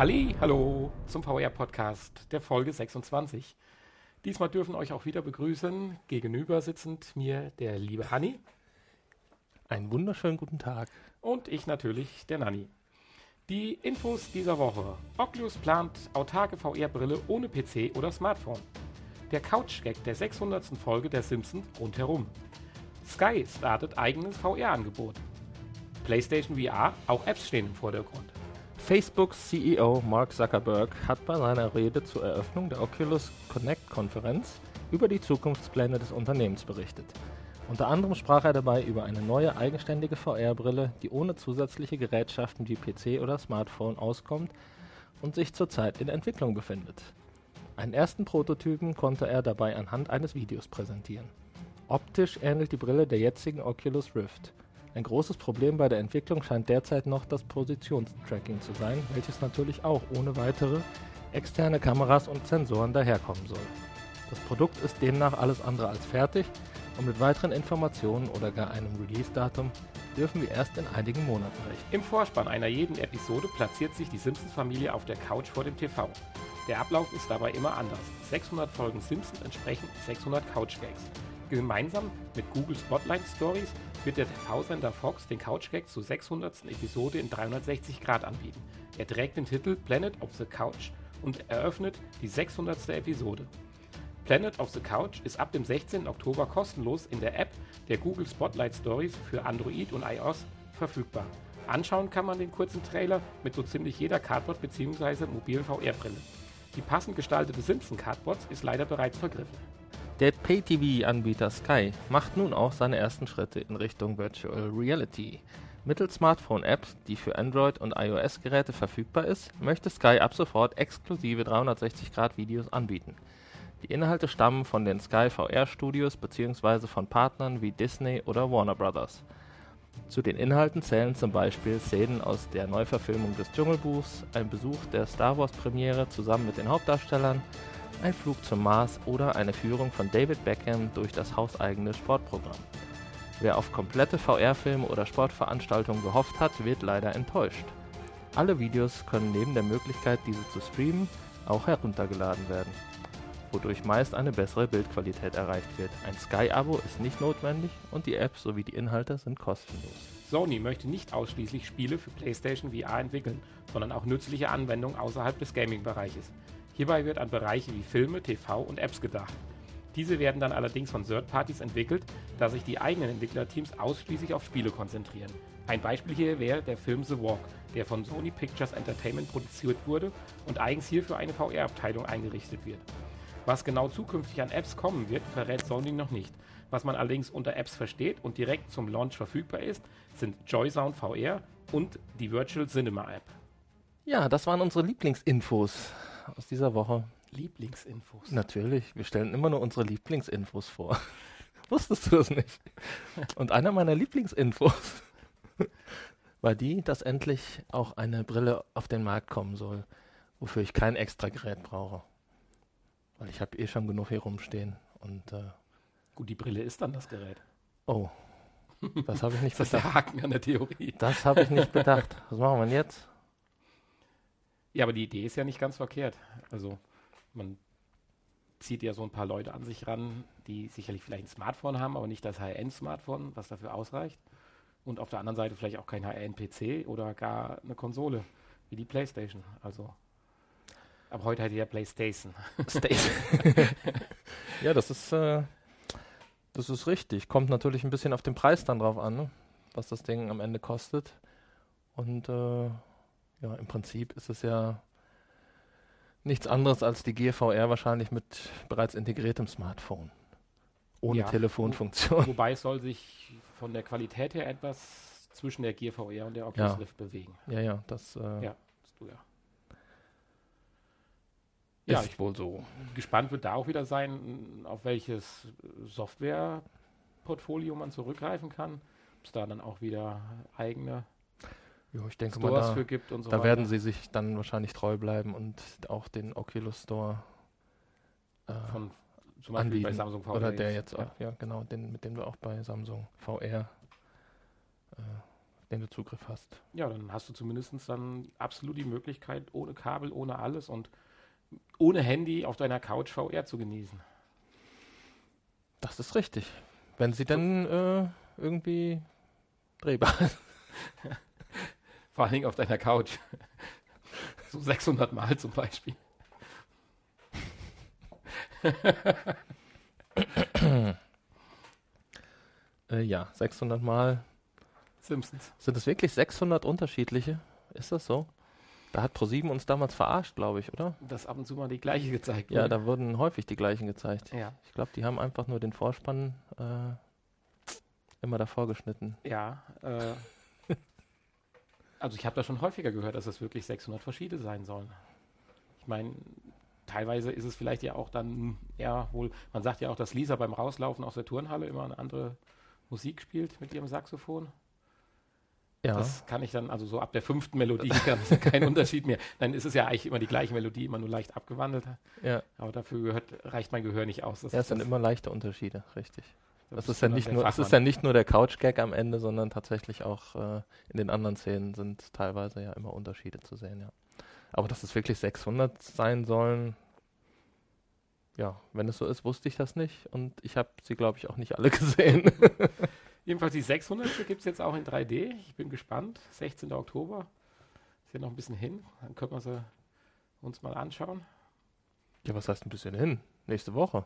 Halli, hallo zum VR-Podcast der Folge 26. Diesmal dürfen euch auch wieder begrüßen, gegenüber sitzend mir der liebe Hanni. Einen wunderschönen guten Tag. Und ich natürlich, der Nanni. Die Infos dieser Woche. Oculus plant autarke VR-Brille ohne PC oder Smartphone. Der Couch-Gag der 600. Folge der Simpsons rundherum. Sky startet eigenes VR-Angebot. PlayStation VR, auch Apps stehen im Vordergrund. Facebooks CEO Mark Zuckerberg hat bei seiner Rede zur Eröffnung der Oculus Connect Konferenz über die Zukunftspläne des Unternehmens berichtet. Unter anderem sprach er dabei über eine neue eigenständige VR-Brille, die ohne zusätzliche Gerätschaften wie PC oder Smartphone auskommt und sich zurzeit in Entwicklung befindet. Einen ersten Prototypen konnte er dabei anhand eines Videos präsentieren. Optisch ähnelt die Brille der jetzigen Oculus Rift. Ein großes Problem bei der Entwicklung scheint derzeit noch das Positionstracking zu sein, welches natürlich auch ohne weitere externe Kameras und Sensoren daherkommen soll. Das Produkt ist demnach alles andere als fertig und mit weiteren Informationen oder gar einem Release-Datum dürfen wir erst in einigen Monaten rechnen. Im Vorspann einer jeden Episode platziert sich die Simpsons-Familie auf der Couch vor dem TV. Der Ablauf ist dabei immer anders. 600 Folgen Simpsons entsprechen 600 Couch-Gags. Gemeinsam mit Google Spotlight Stories wird der TV-Sender Fox den Couch-Gag zur 600. Episode in 360 Grad anbieten. Er trägt den Titel Planet of the Couch und eröffnet die 600. Episode. Planet of the Couch ist ab dem 16. Oktober kostenlos in der App der Google Spotlight Stories für Android und iOS verfügbar. Anschauen kann man den kurzen Trailer mit so ziemlich jeder Cardboard bzw. mobilen VR-Brille. Die passend gestaltete Simpson Cardboards ist leider bereits vergriffen. Der Pay-TV-Anbieter Sky macht nun auch seine ersten Schritte in Richtung Virtual Reality. Mittels Smartphone-Apps, die für Android- und iOS-Geräte verfügbar ist, möchte Sky ab sofort exklusive 360-Grad-Videos anbieten. Die Inhalte stammen von den Sky VR Studios bzw. von Partnern wie Disney oder Warner Bros. Zu den Inhalten zählen zum Beispiel Szenen aus der Neuverfilmung des Dschungelbuchs, ein Besuch der Star Wars Premiere zusammen mit den Hauptdarstellern, ein Flug zum Mars oder eine Führung von David Beckham durch das hauseigene Sportprogramm. Wer auf komplette VR-Filme oder Sportveranstaltungen gehofft hat, wird leider enttäuscht. Alle Videos können neben der Möglichkeit, diese zu streamen, auch heruntergeladen werden wodurch meist eine bessere Bildqualität erreicht wird. Ein Sky-Abo ist nicht notwendig und die App sowie die Inhalte sind kostenlos. Sony möchte nicht ausschließlich Spiele für PlayStation VR entwickeln, sondern auch nützliche Anwendungen außerhalb des Gaming-Bereiches. Hierbei wird an Bereiche wie Filme, TV und Apps gedacht. Diese werden dann allerdings von Third-Parties entwickelt, da sich die eigenen Entwicklerteams ausschließlich auf Spiele konzentrieren. Ein Beispiel hier wäre der Film The Walk, der von Sony Pictures Entertainment produziert wurde und eigens hierfür eine VR-Abteilung eingerichtet wird. Was genau zukünftig an Apps kommen wird, verrät Sony noch nicht. Was man allerdings unter Apps versteht und direkt zum Launch verfügbar ist, sind JoySound VR und die Virtual Cinema App. Ja, das waren unsere Lieblingsinfos aus dieser Woche. Lieblingsinfos? Natürlich, wir stellen immer nur unsere Lieblingsinfos vor. Wusstest du das nicht? Und einer meiner Lieblingsinfos war die, dass endlich auch eine Brille auf den Markt kommen soll, wofür ich kein extra Gerät brauche. Weil ich habe eh schon genug hier rumstehen. Und, äh, Gut, die Brille ist dann das Gerät. Oh, das habe ich nicht das bedacht. ist der Haken an der Theorie. Das habe ich nicht bedacht. Was machen wir denn jetzt? Ja, aber die Idee ist ja nicht ganz verkehrt. Also man zieht ja so ein paar Leute an sich ran, die sicherlich vielleicht ein Smartphone haben, aber nicht das High-End-Smartphone, was dafür ausreicht. Und auf der anderen Seite vielleicht auch kein High-End-PC oder gar eine Konsole wie die PlayStation. Also aber heute hat ja PlayStation. Station. ja, das ist, äh, das ist richtig. Kommt natürlich ein bisschen auf den Preis dann drauf an, ne? was das Ding am Ende kostet. Und äh, ja, im Prinzip ist es ja nichts anderes als die Gear VR wahrscheinlich mit bereits integriertem Smartphone. Ohne Ja, Telefonfunktion. Wobei es soll sich von der Qualität her etwas zwischen der Gear VR und der Oculus Ja. Rift bewegen. Ja, ja, das äh, Ja, du ja. ist Ja, ich wohl so. gespannt wird da auch wieder sein, auf welches Softwareportfolio man zurückgreifen kann. Ob es da dann auch wieder eigene Ja, ich denke mal, Stores da, für gibt und so da weiter. werden sie sich dann wahrscheinlich treu bleiben und auch den Oculus Store äh, von zum Beispiel anbieten. bei Samsung VR. Oder der jetzt ja. auch, ja genau, den, mit dem wir auch bei Samsung VR äh, den du Zugriff hast. Ja, dann hast du zumindest dann absolut die Möglichkeit, ohne Kabel, ohne alles und ohne Handy auf deiner Couch VR zu genießen. Das ist richtig. Wenn sie dann äh, irgendwie drehbar ist. Vor allen Dingen auf deiner Couch. so 600 Mal zum Beispiel. äh, ja, 600 Mal. Simpsons. Sind es wirklich 600 unterschiedliche? Ist das so? Da hat ProSieben uns damals verarscht, glaube ich, oder? Dass ab und zu mal die gleiche gezeigt Ja, wurde. da wurden häufig die gleichen gezeigt. Ja, Ich glaube, die haben einfach nur den Vorspann äh, immer davor geschnitten. ja. Äh, also ich habe da schon häufiger gehört, dass es wirklich 600 verschiedene sein sollen. Ich meine, teilweise ist es vielleicht ja auch dann eher wohl, man sagt ja auch, dass Lisa beim Rauslaufen aus der Turnhalle immer eine andere Musik spielt mit ihrem Saxophon. Ja, Das kann ich dann, also so ab der fünften Melodie kann es ja kein Unterschied mehr. Dann ist es ja eigentlich immer die gleiche Melodie, immer nur leicht abgewandelt. ja. Aber dafür gehört, reicht mein Gehör nicht aus. Das ja es sind immer leichte Unterschiede, richtig. Da Das ist ja nicht nur, es ist ja nicht nur der Couch-Gag am Ende, sondern tatsächlich auch äh, in den anderen Szenen sind teilweise ja immer Unterschiede zu sehen, ja. Aber dass es wirklich 600 sein sollen, ja, wenn es so ist, wusste ich das nicht und ich habe sie, glaube ich, auch nicht alle gesehen. Jedenfalls die 600 gibt es jetzt auch in 3D. Ich bin gespannt. 16. Oktober. Ist ja noch ein bisschen hin. Dann können wir sie uns mal anschauen. ja, was heißt ein bisschen hin? Nächste Woche.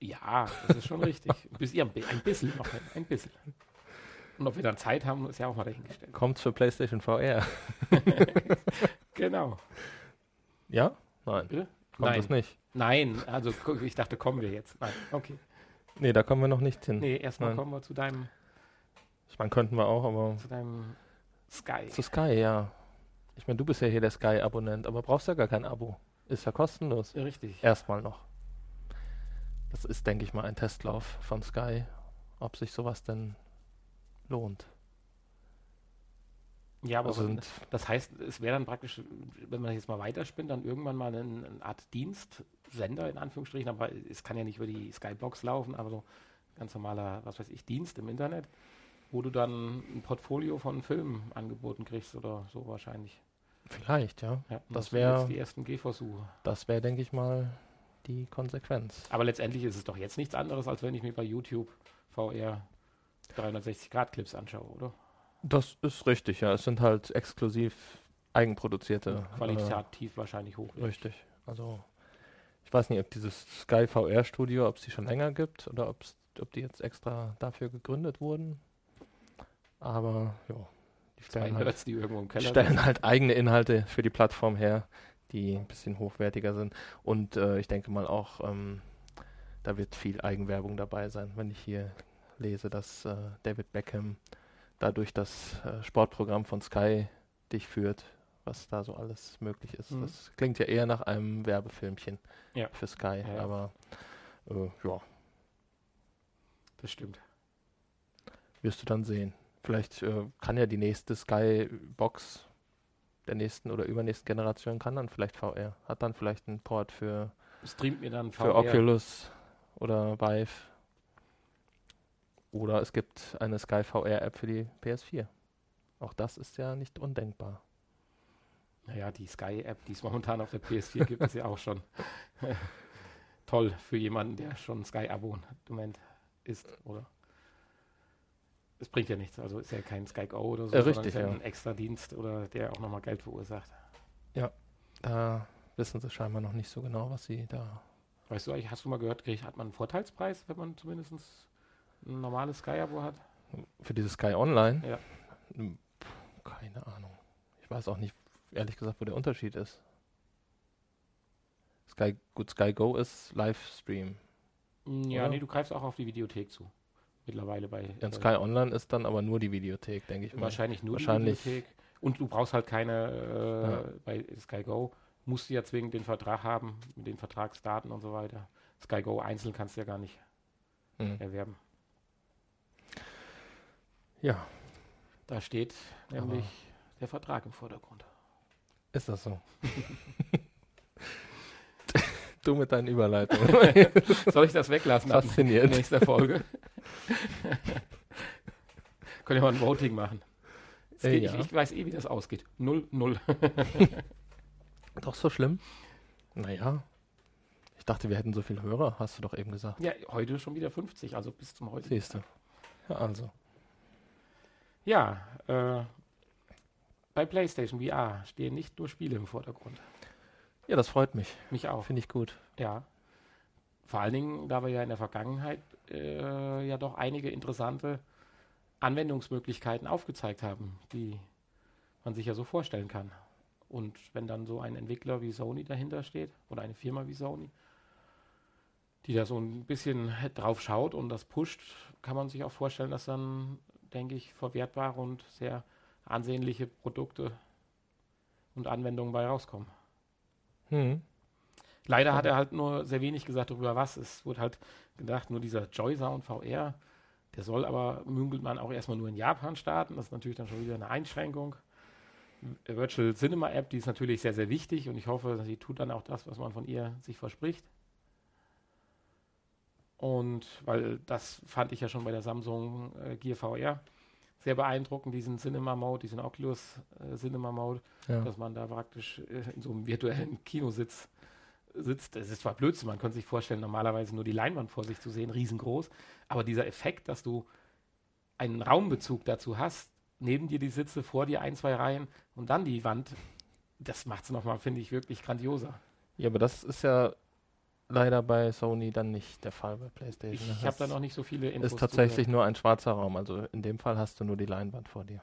Ja, das ist schon richtig. Ein bisschen, ja, ein bisschen noch, ein bisschen. Und ob wir dann Zeit haben, ist ja auch mal dahingestellt. Kommt für PlayStation VR. Genau. Ja? Nein. Bitte? Kommt Nein. das nicht? Nein, also ich dachte, kommen wir jetzt. Nein, okay. Nee, da kommen wir noch nicht hin. Nee, erstmal Nein. kommen wir zu deinem, Ich meine, könnten wir auch, aber zu deinem Sky. zu Sky, ja. Ich meine, du bist ja hier der Sky-Abonnent, aber brauchst ja gar kein Abo. Ist ja kostenlos. Richtig. Erstmal noch. Das ist, denke ich mal, ein Testlauf von Sky, ob sich sowas denn lohnt. Ja, aber Also das heißt, es wäre dann praktisch, wenn man jetzt mal weiterspinnt, dann irgendwann mal ein- eine Art Dienstsender in Anführungsstrichen, aber es kann ja nicht über die Skybox laufen, aber so ganz normaler, was weiß ich, Dienst im Internet, wo du dann ein Portfolio von Filmen angeboten kriegst oder so wahrscheinlich. vielleicht, ja. Ja, Das sind wär- jetzt die ersten Gehversuche. Das wäre, denke ich mal, die Konsequenz. Aber letztendlich ist es doch jetzt nichts anderes, als wenn ich mir bei YouTube VR 360-Grad-Clips anschaue, oder? Das ist richtig, ja. Es sind halt exklusiv eigenproduzierte. Qualitativ wahrscheinlich Äh, hochwertig. richtig. Also, ich weiß nicht, ob dieses Sky VR Studio, ob es die schon länger gibt oder ob die jetzt extra dafür gegründet wurden. Aber, ja. Die stellen halt die irgendwo im Die stellen halt eigene Inhalte für die Plattform her, die ein bisschen hochwertiger sind. Und äh, ich denke mal auch, ähm, da wird viel Eigenwerbung dabei sein, wenn ich hier lese, dass äh, David Beckham dadurch das äh, Sportprogramm von Sky dich führt, was da so alles möglich ist. Mhm. Das klingt ja eher nach einem Werbefilmchen Ja. für Sky, Ja, ja. aber äh, ja, Das stimmt. wirst du dann sehen. Vielleicht äh, kann ja die nächste Sky-Box der nächsten oder übernächsten Generation kann dann vielleicht VR. Hat dann vielleicht einen Port für, Streamt mir dann für VR. Oculus oder Vive. Oder es gibt eine Sky VR-App für die PS4. Auch das ist ja nicht undenkbar. Naja, die Sky-App, die es momentan auf der PS4 gibt, ist ja auch schon toll für jemanden, der schon Sky-Abo-Moment ist, oder? Es bringt ja nichts, also ist ja kein Sky Go oder so, Äh, sondern richtig, ist ja ja. ein extra Dienst oder der auch nochmal Geld verursacht. Da wissen sie scheinbar noch nicht so genau, was sie da. Weißt du eigentlich, hast du mal gehört, kriegt, hat man einen Vorteilspreis, wenn man zumindest ein normales Sky-Abo hat? Für dieses Sky Online? Ja. Hm, Keine Ahnung. Ich weiß auch nicht, ehrlich gesagt, wo der Unterschied ist. Sky, gut, Sky Go ist Livestream. Ja, Oder? nee, du greifst auch auf die Videothek zu. Mittlerweile bei, Ja, bei Sky Online ist dann aber nur die Videothek, denke ich mal. wahrscheinlich nur wahrscheinlich- die Videothek. Und du brauchst halt keine, äh, bei Sky Go musst du ja zwingend den Vertrag haben, mit den Vertragsdaten und so weiter. Sky Go einzeln kannst du ja gar nicht Hm. erwerben. Ja, Da steht nämlich der Vertrag im Vordergrund. ist das so. du mit deinen Überleitungen. Soll ich das weglassen ab Fasziniert. nächster Folge? Können wir mal ein Voting machen. Äh, geht, ja. ich, ich, weiß eh, wie das ausgeht. Null, null. Doch so schlimm? Naja. Ich dachte, wir hätten so viele Hörer, hast du doch eben gesagt. Ja, heute schon wieder 50, also bis zum heute. Siehst du. Ja, also. Ja, äh, bei PlayStation VR stehen nicht nur Spiele im Vordergrund. Ja, das freut mich. Mich auch. Finde ich gut. Ja. Vor allen Dingen, da wir ja in der Vergangenheit äh, ja doch einige interessante Anwendungsmöglichkeiten aufgezeigt haben, die man sich ja so vorstellen kann. Und wenn dann so ein Entwickler wie Sony dahinter steht oder eine Firma wie Sony, die da so ein bisschen drauf schaut und das pusht, kann man sich auch vorstellen, dass dann, denke ich, verwertbare und sehr ansehnliche Produkte und Anwendungen bei rauskommen. Hm. Leider hat er halt nur sehr wenig gesagt darüber, was. Es wurde halt gedacht, nur dieser Joy Sound VR, der soll aber, münkelt man auch erstmal nur in Japan starten. Das ist natürlich dann schon wieder eine Einschränkung. Virtual Cinema App, die ist natürlich sehr, sehr wichtig und ich hoffe, sie tut dann auch das, was man von ihr sich verspricht. Und weil das fand ich ja schon bei der Samsung äh, Gear VR sehr beeindruckend, diesen Cinema Mode, diesen Oculus äh, Cinema Mode, ja. dass man da praktisch äh, in so einem virtuellen Kinositz sitzt. Das ist zwar Blödsinn, man könnte sich vorstellen, normalerweise nur die Leinwand vor sich zu sehen, riesengroß, aber dieser Effekt, dass du einen Raumbezug dazu hast, neben dir die Sitze, vor dir ein, zwei Reihen und dann die Wand, das macht es nochmal, finde ich, wirklich grandioser. Ja, aber das ist ja leider bei Sony dann nicht der Fall bei PlayStation. Ich habe da noch nicht so viele Infos. Ist tatsächlich nur ein schwarzer Raum, also in dem Fall hast du nur die Leinwand vor dir.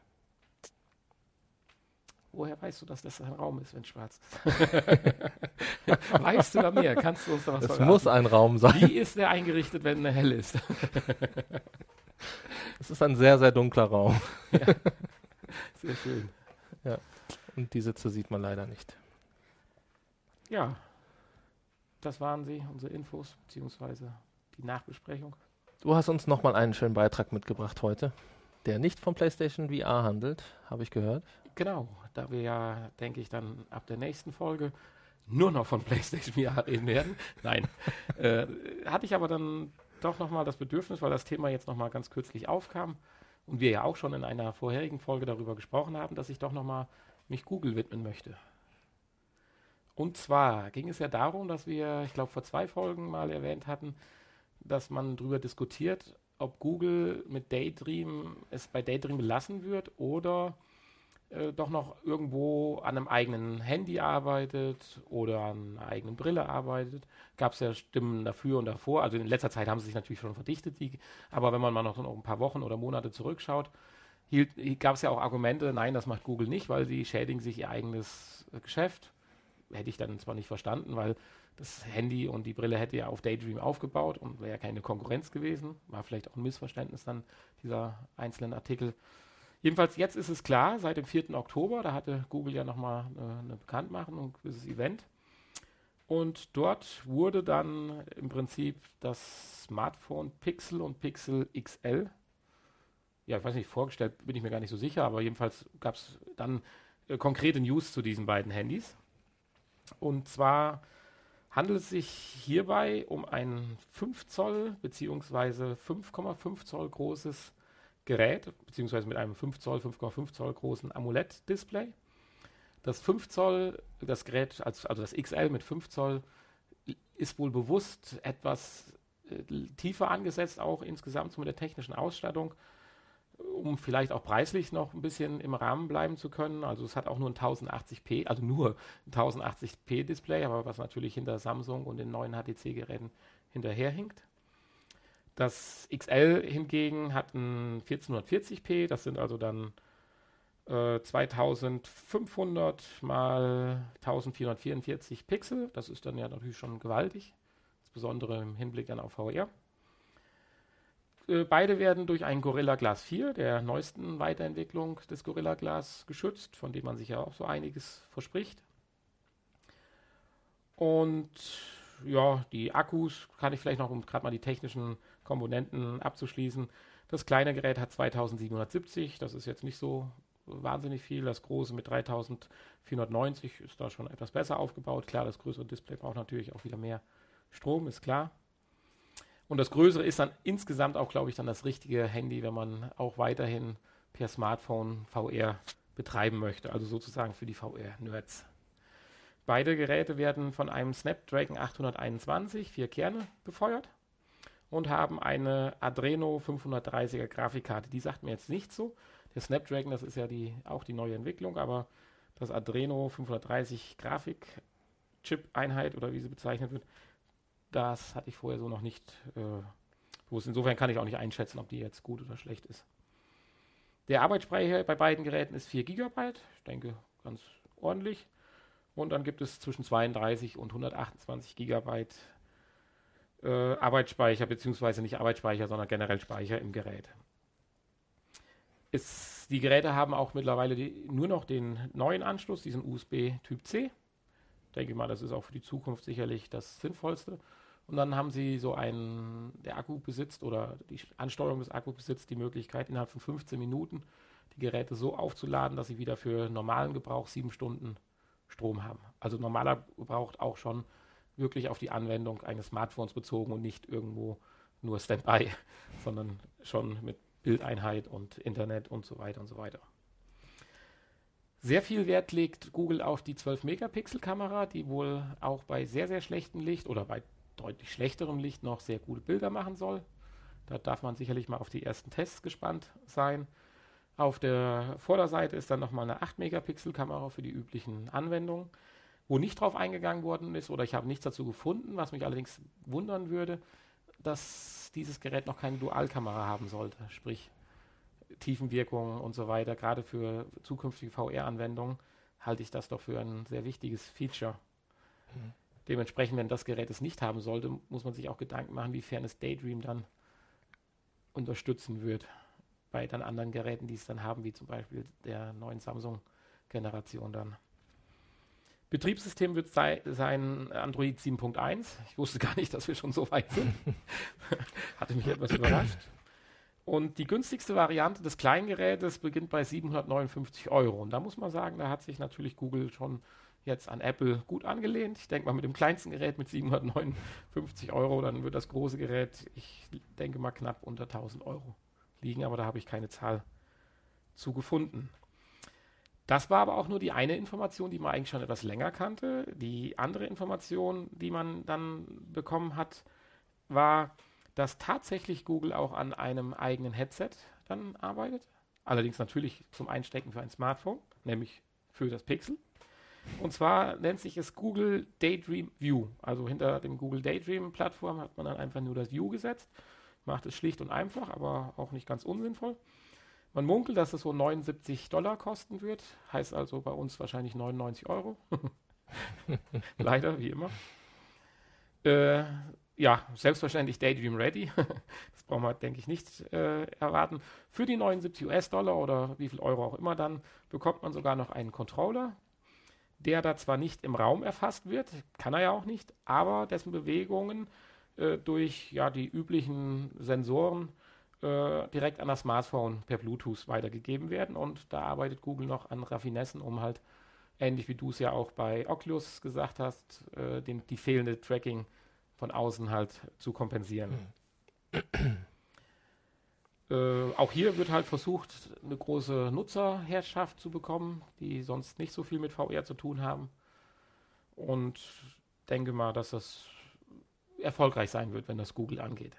Woher weißt du, dass das ein Raum ist, wenn schwarz ist? weißt du da mehr? Kannst du uns da was Es verraten? muss ein Raum sein. Wie ist der eingerichtet, wenn er hell ist? es ist ein sehr, sehr dunkler Raum. ja. Sehr schön. Ja. Und die Sitze sieht man leider nicht. Ja, das waren sie, unsere Infos, beziehungsweise die Nachbesprechung. Du hast uns nochmal einen schönen Beitrag mitgebracht heute, der nicht vom PlayStation VR handelt, habe ich gehört. Genau, da wir ja, denke ich, dann ab der nächsten Folge nur noch von PlayStation VR reden werden. Nein, äh, hatte ich aber dann doch nochmal das Bedürfnis, weil das Thema jetzt nochmal ganz kürzlich aufkam und wir ja auch schon in einer vorherigen Folge darüber gesprochen haben, dass ich doch nochmal mich Google widmen möchte. Und zwar ging es ja darum, dass wir, ich glaube, vor zwei Folgen mal erwähnt hatten, dass man darüber diskutiert, ob Google mit Daydream es bei Daydream belassen wird oder äh, doch noch irgendwo an einem eigenen Handy arbeitet oder an einer eigenen Brille arbeitet. Gab es ja Stimmen dafür und davor. Also in letzter Zeit haben sie sich natürlich schon verdichtet, die, aber wenn man mal noch, noch ein paar Wochen oder Monate zurückschaut, gab es ja auch Argumente, nein, das macht Google nicht, weil sie schädigen sich ihr eigenes äh, Geschäft hätte ich dann zwar nicht verstanden, weil das Handy und die Brille hätte ja auf Daydream aufgebaut und wäre ja keine Konkurrenz gewesen. War vielleicht auch ein Missverständnis dann, dieser einzelnen Artikel. Jedenfalls jetzt ist es klar, seit dem 4. Oktober, da hatte Google ja nochmal eine, eine Bekanntmachung, dieses Event. Und dort wurde dann im Prinzip das Smartphone Pixel und Pixel XL, ja, ich weiß nicht, vorgestellt bin ich mir gar nicht so sicher, aber jedenfalls gab es dann äh, konkrete News zu diesen beiden Handys. Und zwar handelt es sich hierbei um ein 5 Zoll bzw. 5,5 Zoll großes Gerät, beziehungsweise mit einem 5 Zoll, 5,5 Zoll großen AMOLED-Display. Das 5 Zoll, das Gerät, also, also das XL mit 5 Zoll, ist wohl bewusst etwas äh, tiefer angesetzt, auch insgesamt mit der technischen Ausstattung um vielleicht auch preislich noch ein bisschen im Rahmen bleiben zu können. Also es hat auch nur ein 1080p, also nur ein 1080p Display, aber was natürlich hinter Samsung und den neuen HTC-Geräten hinterherhinkt. Das XL hingegen hat ein 1440p, das sind also dann äh, 2500 mal 1444 Pixel. Das ist dann ja natürlich schon gewaltig, insbesondere im Hinblick dann auf VR. Äh, beide werden durch ein Gorilla Glass 4, der neuesten Weiterentwicklung des Gorilla Glass, geschützt, von dem man sich ja auch so einiges verspricht. Und ja, die Akkus kann ich vielleicht noch, um gerade mal die technischen Komponenten abzuschließen. Das kleine Gerät hat 2770, das ist jetzt nicht so wahnsinnig viel. Das große mit 3490 ist da schon etwas besser aufgebaut. Klar, das größere Display braucht natürlich auch wieder mehr Strom, ist klar. Und das Größere ist dann insgesamt auch, glaube ich, dann das richtige Handy, wenn man auch weiterhin per Smartphone VR betreiben möchte, also sozusagen für die VR-Nerds. Beide Geräte werden von einem Snapdragon 821, vier Kerne, befeuert und haben eine Adreno 530er Grafikkarte. Die sagt mir jetzt nicht so. Der Snapdragon, das ist ja die, auch die neue Entwicklung, aber das Adreno 530 Grafik-Chip-Einheit oder wie sie bezeichnet wird, das hatte ich vorher so noch nicht äh, bewusst. Insofern kann ich auch nicht einschätzen, ob die jetzt gut oder schlecht ist. Der Arbeitsspeicher bei beiden Geräten ist 4 GB, ich denke ganz ordentlich. Und dann gibt es zwischen 32 und 128 GB äh, Arbeitsspeicher, beziehungsweise nicht Arbeitsspeicher, sondern generell Speicher im Gerät. Ist, die Geräte haben auch mittlerweile die, nur noch den neuen Anschluss, diesen USB Typ C. Ich denke mal, das ist auch für die Zukunft sicherlich das Sinnvollste. Und dann haben sie so einen, der Akku besitzt oder die Ansteuerung des Akkus besitzt die Möglichkeit, innerhalb von 15 Minuten die Geräte so aufzuladen, dass sie wieder für normalen Gebrauch sieben Stunden Strom haben. Also normaler braucht auch schon wirklich auf die Anwendung eines Smartphones bezogen und nicht irgendwo nur Standby, sondern schon mit Bildeinheit und Internet und so weiter und so weiter. Sehr viel Wert legt Google auf die 12-Megapixel-Kamera, die wohl auch bei sehr, sehr schlechtem Licht oder bei deutlich schlechterem Licht noch sehr gute Bilder machen soll. Da darf man sicherlich mal auf die ersten Tests gespannt sein. Auf der Vorderseite ist dann nochmal eine 8-Megapixel-Kamera für die üblichen Anwendungen. Wo nicht drauf eingegangen worden ist, oder ich habe nichts dazu gefunden, was mich allerdings wundern würde, dass dieses Gerät noch keine Dualkamera haben sollte, sprich Tiefenwirkung und so weiter. Gerade für zukünftige VR-Anwendungen halte ich das doch für ein sehr wichtiges Feature. Mhm. Dementsprechend, wenn das Gerät es nicht haben sollte, muss man sich auch Gedanken machen, wiefern es Daydream dann unterstützen wird bei dann anderen Geräten, die es dann haben, wie zum Beispiel der neuen Samsung-Generation dann. Betriebssystem wird sei, sein Android 7.1. Ich wusste gar nicht, dass wir schon so weit sind. Hatte mich etwas überrascht. Und die günstigste Variante des Kleingerätes beginnt bei 759 Euro. Und da muss man sagen, da hat sich natürlich Google schon jetzt an Apple gut angelehnt. Ich denke mal mit dem kleinsten Gerät mit 759 Euro, dann wird das große Gerät, ich denke mal knapp unter 1000 Euro liegen, aber da habe ich keine Zahl zu gefunden. Das war aber auch nur die eine Information, die man eigentlich schon etwas länger kannte. Die andere Information, die man dann bekommen hat, war, dass tatsächlich Google auch an einem eigenen Headset dann arbeitet. Allerdings natürlich zum Einstecken für ein Smartphone, nämlich für das Pixel. Und zwar nennt sich es Google Daydream View. Also hinter dem Google Daydream Plattform hat man dann einfach nur das View gesetzt. Macht es schlicht und einfach, aber auch nicht ganz unsinnvoll. Man munkelt, dass es so 79 Dollar kosten wird. Heißt also bei uns wahrscheinlich 99 Euro. Leider, wie immer. Äh, ja, selbstverständlich Daydream Ready. das brauchen wir, denke ich, nicht äh, erwarten. Für die 79 US-Dollar oder wie viel Euro auch immer dann bekommt man sogar noch einen Controller, der da zwar nicht im Raum erfasst wird, kann er ja auch nicht, aber dessen Bewegungen äh, durch ja, die üblichen Sensoren äh, direkt an das Smartphone per Bluetooth weitergegeben werden. Und da arbeitet Google noch an Raffinessen, um halt, ähnlich wie du es ja auch bei Oculus gesagt hast, äh, den, die fehlende Tracking von außen halt zu kompensieren. Äh, auch hier wird halt versucht, eine große Nutzerherrschaft zu bekommen, die sonst nicht so viel mit VR zu tun haben. Und denke mal, dass das erfolgreich sein wird, wenn das Google angeht.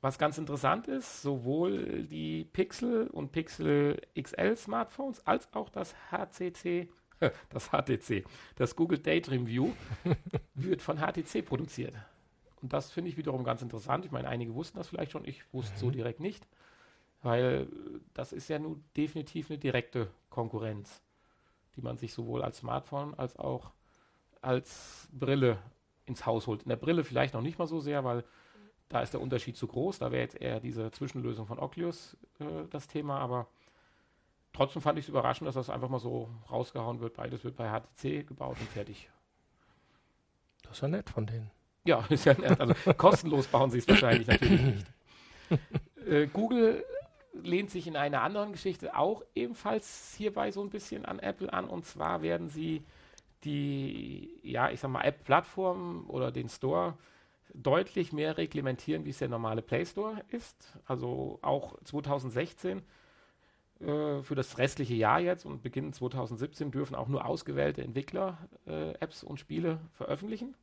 Was ganz interessant ist, sowohl die Pixel und Pixel XL Smartphones als auch das HCC, das HTC, das Google Daydream View, wird von HTC produziert. Und das finde ich wiederum ganz interessant. Ich meine, einige wussten das vielleicht schon, ich wusste mhm. so direkt nicht. Weil das ist ja nun definitiv eine direkte Konkurrenz, die man sich sowohl als Smartphone als auch als Brille ins Haus holt. In der Brille vielleicht noch nicht mal so sehr, weil da ist der Unterschied zu groß. Da wäre jetzt eher diese Zwischenlösung von Oculus äh, das Thema, aber trotzdem fand ich es überraschend, dass das einfach mal so rausgehauen wird. Beides wird bei HTC gebaut und fertig. Das ja nett von denen. Ja, ist ja. Also kostenlos bauen sie es wahrscheinlich natürlich nicht. Äh, Google lehnt sich in einer anderen Geschichte auch ebenfalls hierbei so ein bisschen an Apple an. Und zwar werden sie die, ja, ich sag mal, App-Plattform oder den Store deutlich mehr reglementieren, wie es der normale Play Store ist. Also auch 2016 Äh, für das restliche Jahr jetzt und beginnend 2017 dürfen auch nur ausgewählte Entwickler äh, Apps und Spiele veröffentlichen.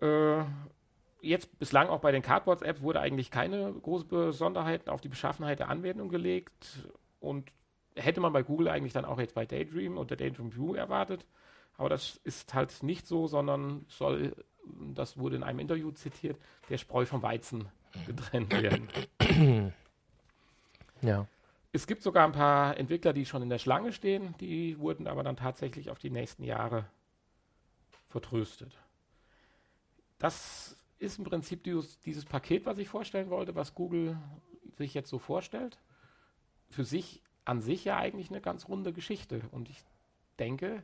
Äh, jetzt bislang auch bei den Cardboards-Apps wurde eigentlich keine große Besonderheit auf die Beschaffenheit der Anwendung gelegt und hätte man bei Google eigentlich dann auch jetzt bei Daydream und der Daydream View erwartet. Aber das ist halt nicht so, sondern soll, das wurde in einem Interview zitiert, der Spreu vom Weizen getrennt werden. Ja. Es gibt sogar ein paar Entwickler, die schon in der Schlange stehen, die wurden aber dann tatsächlich auf die nächsten Jahre vertröstet. Das ist im Prinzip dieses, dieses Paket, was ich vorstellen wollte, was Google sich jetzt so vorstellt. Für sich an sich ja eigentlich eine ganz runde Geschichte. Und ich denke,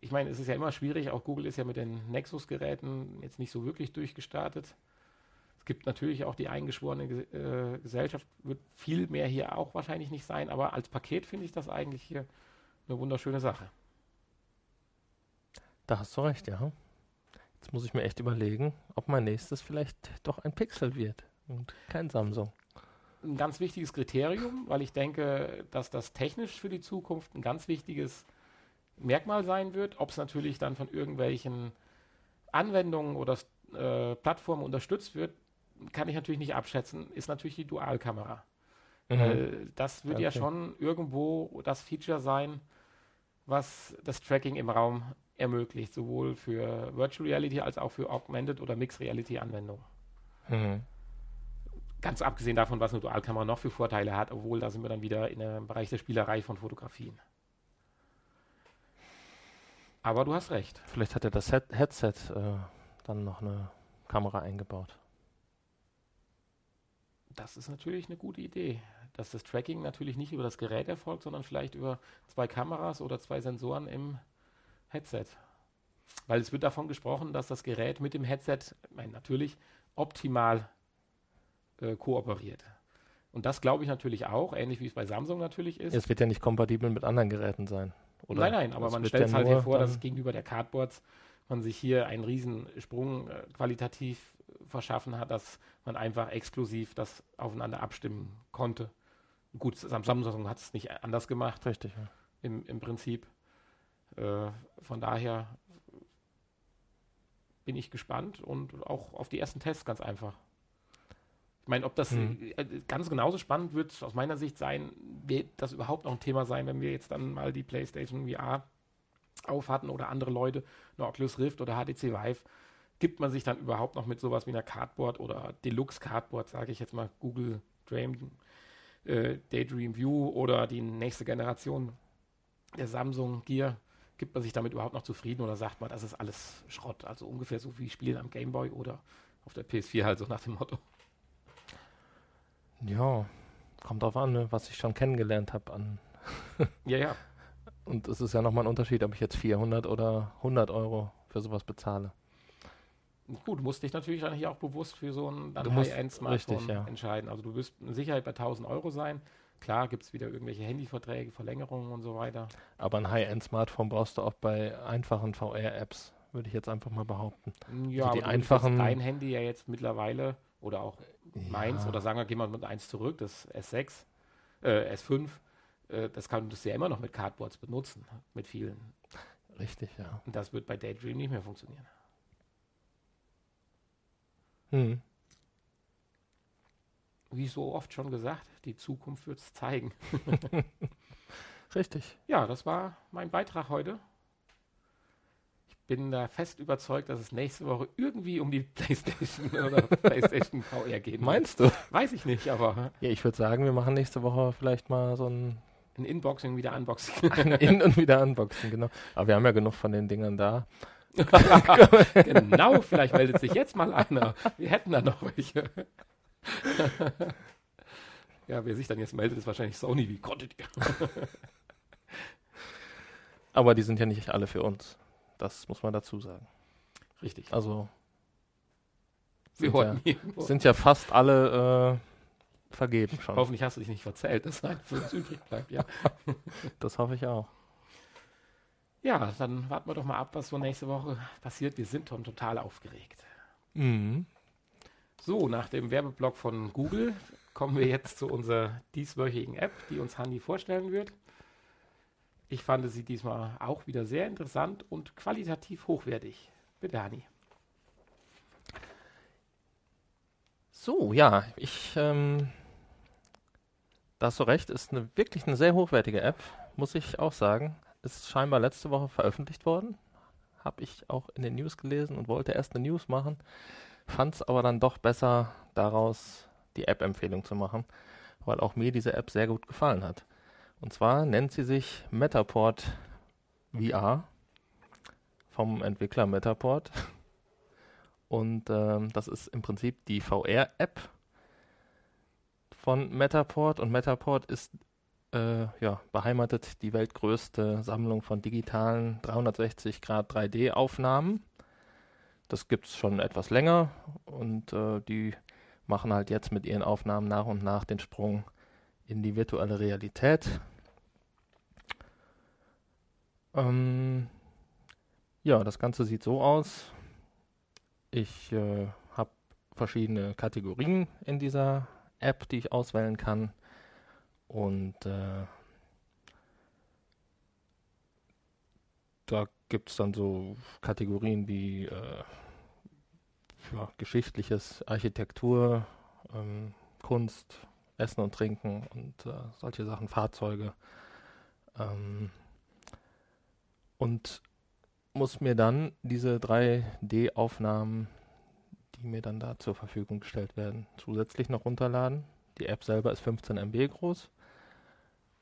ich meine, es ist ja immer schwierig, auch Google ist ja mit den Nexus-Geräten jetzt nicht so wirklich durchgestartet gibt natürlich auch die eingeschworene äh, Gesellschaft, wird viel mehr hier auch wahrscheinlich nicht sein, aber als Paket finde ich das eigentlich hier eine wunderschöne Sache. Da hast du recht, ja. Jetzt muss ich mir echt überlegen, ob mein nächstes vielleicht doch ein Pixel wird und kein Samsung. Ein ganz wichtiges Kriterium, weil ich denke, dass das technisch für die Zukunft ein ganz wichtiges Merkmal sein wird. Ob es natürlich dann von irgendwelchen Anwendungen oder äh, Plattformen unterstützt wird, kann ich natürlich nicht abschätzen, ist natürlich die Dualkamera. Mhm. Das wird okay. ja schon irgendwo das Feature sein, was das Tracking im Raum ermöglicht, sowohl für Virtual Reality als auch für Augmented oder Mixed Reality Anwendungen. Mhm. Ganz abgesehen davon, was eine Dualkamera noch für Vorteile hat, obwohl da sind wir dann wieder in dem Bereich der Spielerei von Fotografien. Aber du hast recht. Vielleicht hat er das Headset äh, dann noch eine Kamera eingebaut das ist natürlich eine gute Idee, dass das Tracking natürlich nicht über das Gerät erfolgt, sondern vielleicht über zwei Kameras oder zwei Sensoren im Headset. Weil es wird davon gesprochen, dass das Gerät mit dem Headset, meine, natürlich optimal äh, kooperiert. Und das glaube ich natürlich auch, ähnlich wie es bei Samsung natürlich ist. Es wird ja nicht kompatibel mit anderen Geräten sein. Oder? Nein, nein, aber man stellt es halt hier vor, dass gegenüber der Cardboards man sich hier einen riesen Sprung äh, qualitativ verschaffen hat, dass man einfach exklusiv das aufeinander abstimmen konnte. Gut, Samsung hat es nicht anders gemacht. Richtig, ja. Im, im Prinzip. Äh, von daher bin ich gespannt und auch auf die ersten Tests ganz einfach. Ich meine, ob das hm. äh, ganz genauso spannend wird aus meiner Sicht sein, wird das überhaupt noch ein Thema sein, wenn wir jetzt dann mal die PlayStation VR auf hatten oder andere Leute, eine Oculus Rift oder HTC Vive gibt man sich dann überhaupt noch mit sowas wie einer Cardboard oder Deluxe Cardboard, sage ich jetzt mal, Google Dream, äh, Daydream View oder die nächste Generation der Samsung Gear, gibt man sich damit überhaupt noch zufrieden oder sagt man, das ist alles Schrott? Also ungefähr so wie Spielen am Gameboy oder auf der PS4 halt so nach dem Motto. Ja, kommt drauf an, ne, was ich schon kennengelernt habe an. ja, ja. Und es ist ja nochmal ein Unterschied, ob ich jetzt 400 oder 100 Euro für sowas bezahle. Gut, musst dich natürlich dann hier auch bewusst für so ein High-End-Smartphone ja. entscheiden. Also du wirst mit Sicherheit bei 1000 Euro sein. Klar gibt es wieder irgendwelche Handyverträge, Verlängerungen und so weiter. Aber ein High-End-Smartphone brauchst du auch bei einfachen VR-Apps, würde ich jetzt einfach mal behaupten. Ja, also die einfachen dein Handy ja jetzt mittlerweile oder auch ja. meins oder sagen wir, gehen wir mit eins zurück, das S6, äh, S5, äh, das kannst du ja immer noch mit Cardboards benutzen, mit vielen. Richtig, ja. Und das wird bei Daydream nicht mehr funktionieren. Hm. Wie so oft schon gesagt, die Zukunft wird es zeigen. Richtig. Ja, das war mein Beitrag heute. Ich bin da fest überzeugt, dass es nächste Woche irgendwie um die PlayStation oder PlayStation VR geht. Meinst du? Weiß ich nicht, aber. Ja, ich würde sagen, wir machen nächste Woche vielleicht mal so ein. Ein Inboxing, wieder Unboxing. Ein In- und wieder Unboxing, genau. Aber wir haben ja genug von den Dingern da. genau, vielleicht meldet sich jetzt mal einer. Wir hätten da noch welche. ja, wer sich dann jetzt meldet, ist wahrscheinlich Sony. Wie konntet ihr? Aber die sind ja nicht alle für uns. Das muss man dazu sagen. Richtig. Also wir sind, ja, sind ja fast alle äh, vergeben schon. Hoffentlich hast du dich nicht verzählt, dass ein für uns übrig bleibt, ja. das hoffe ich auch. Ja, dann warten wir doch mal ab, was so nächste Woche passiert. Wir sind schon total aufgeregt. Mhm. So, nach dem Werbeblock von Google kommen wir jetzt zu unserer dieswöchigen App, die uns Hanni vorstellen wird. Ich fand sie diesmal auch wieder sehr interessant und qualitativ hochwertig. Bitte, Hanni. So, ja, ich, ähm, da hast du recht, ist eine, wirklich eine sehr hochwertige App, muss ich auch sagen. Ist scheinbar letzte Woche veröffentlicht worden. Habe ich auch in den News gelesen und wollte erst eine News machen. Fand es aber dann doch besser, daraus die App-Empfehlung zu machen, weil auch mir diese App sehr gut gefallen hat. Und zwar nennt sie sich Metaport VR vom Entwickler Metaport. Und ähm, das ist im Prinzip die VR-App von Metaport. Und Metaport ist äh, ja, beheimatet die weltgrößte Sammlung von digitalen 360 Grad 3D-Aufnahmen. Das gibt es schon etwas länger und äh, die machen halt jetzt mit ihren Aufnahmen nach und nach den Sprung in die virtuelle Realität. Ähm, ja, das Ganze sieht so aus. Ich äh, habe verschiedene Kategorien in dieser App, die ich auswählen kann. Und äh, da gibt es dann so Kategorien wie äh, ja, geschichtliches, Architektur, ähm, Kunst, Essen und Trinken und äh, solche Sachen, Fahrzeuge. Ähm, und muss mir dann diese 3D-Aufnahmen, die mir dann da zur Verfügung gestellt werden, zusätzlich noch runterladen. Die App selber ist 15 MB groß,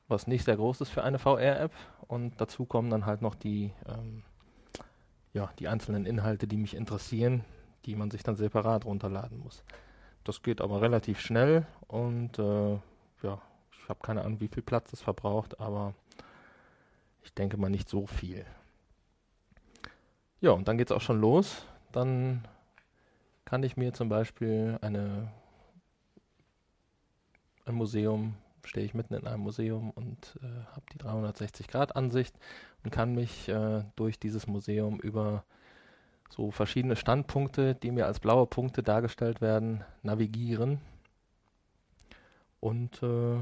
was nicht sehr groß ist für eine VR-App. Und dazu kommen dann halt noch die, ähm, ja, die einzelnen Inhalte, die mich interessieren, die man sich dann separat runterladen muss. Das geht aber relativ schnell und äh, ja, ich habe keine Ahnung, wie viel Platz es verbraucht, aber ich denke mal nicht so viel. Ja, und dann geht es auch schon los. Dann kann ich mir zum Beispiel eine, ein Museum, stehe ich mitten in einem Museum und äh, habe die 360-Grad-Ansicht und kann mich äh, durch dieses Museum über so verschiedene Standpunkte, die mir als blaue Punkte dargestellt werden, navigieren und äh,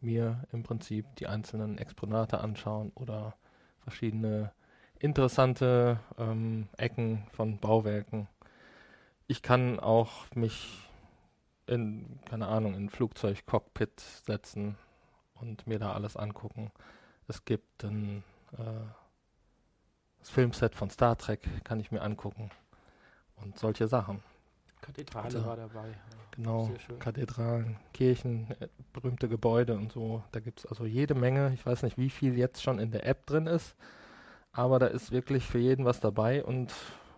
mir im Prinzip die einzelnen Exponate anschauen oder verschiedene interessante ähm, Ecken von Bauwerken. Ich kann auch mich in, keine Ahnung, in ein Flugzeugcockpit setzen und mir da alles angucken. Es gibt ein äh, das Filmset von Star Trek, kann ich mir angucken. Und solche Sachen. Kathedrale also, war dabei. Genau, Kathedralen, Kirchen, äh, berühmte Gebäude und so. Da gibt es also jede Menge. Ich weiß nicht, wie viel jetzt schon in der App drin ist. Aber da ist wirklich für jeden was dabei und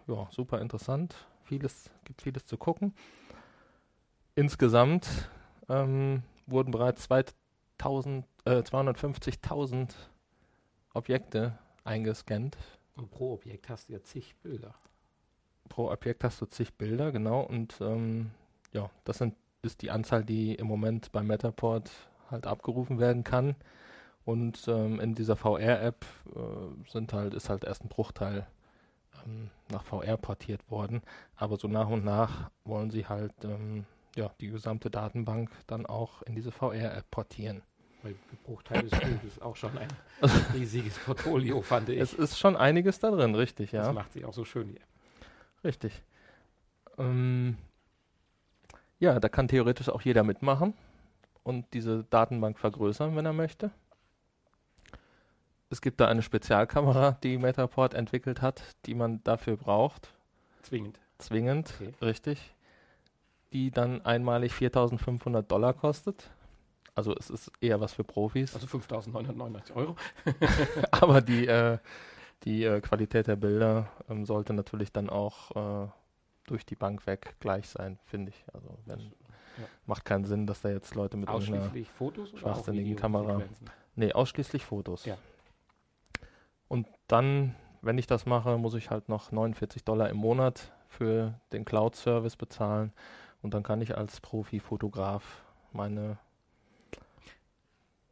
ja, super interessant. Vieles, gibt vieles zu gucken. Insgesamt ähm, wurden bereits 2000, äh, 250.000 Objekte eingescannt. Und pro Objekt hast du ja zig Bilder. Pro Objekt hast du zig Bilder, genau. Und ähm, ja, das sind, ist die Anzahl, die im Moment beim Metaport halt abgerufen werden kann. Und ähm, in dieser VR-App äh, sind halt, ist halt erst ein Bruchteil ähm, nach VR portiert worden. Aber so nach und nach wollen sie halt ähm, ja, die gesamte Datenbank dann auch in diese VR-App portieren. Weil Bruchteil des ist auch schon ein riesiges Portfolio, fand ich. Es ist schon einiges da drin, richtig, ja. Das macht sich auch so schön, die App. Richtig. Ähm, ja, da kann theoretisch auch jeder mitmachen und diese Datenbank vergrößern, wenn er möchte. Es gibt da eine Spezialkamera, die Metaport entwickelt hat, die man dafür braucht. Zwingend. Zwingend, okay. richtig. Die dann einmalig 4500 Dollar kostet. Also es ist eher was für Profis. Also 5.999 Euro. Aber die, äh, die äh, Qualität der Bilder ähm, sollte natürlich dann auch äh, durch die Bank weg gleich sein, finde ich. Also wenn, ja. macht keinen Sinn, dass da jetzt Leute mit ausschließlich Fotos schwachsinnigen Kamera. Nee, ausschließlich Fotos. Ja. Und dann, wenn ich das mache, muss ich halt noch 49 Dollar im Monat für den Cloud-Service bezahlen. Und dann kann ich als Profi-Fotograf meine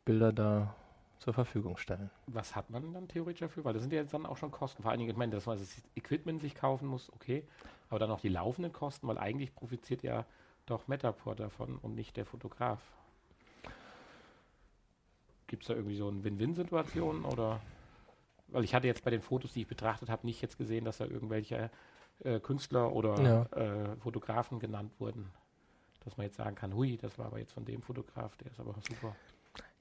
Bilder da zur Verfügung stellen. Was hat man dann theoretisch dafür? Weil das sind ja jetzt dann auch schon Kosten. Vor allen Dingen, ich meine, dass man das Equipment sich kaufen muss, okay. Aber dann auch die laufenden Kosten, weil eigentlich profitiert ja doch Metaport davon und nicht der Fotograf. Gibt es da irgendwie so eine Win-Win-Situation oder? Weil ich hatte jetzt bei den Fotos, die ich betrachtet habe, nicht jetzt gesehen, dass da irgendwelche äh, Künstler oder Ja. äh, Fotografen genannt wurden. Dass man jetzt sagen kann, hui, das war aber jetzt von dem Fotograf, der ist aber super.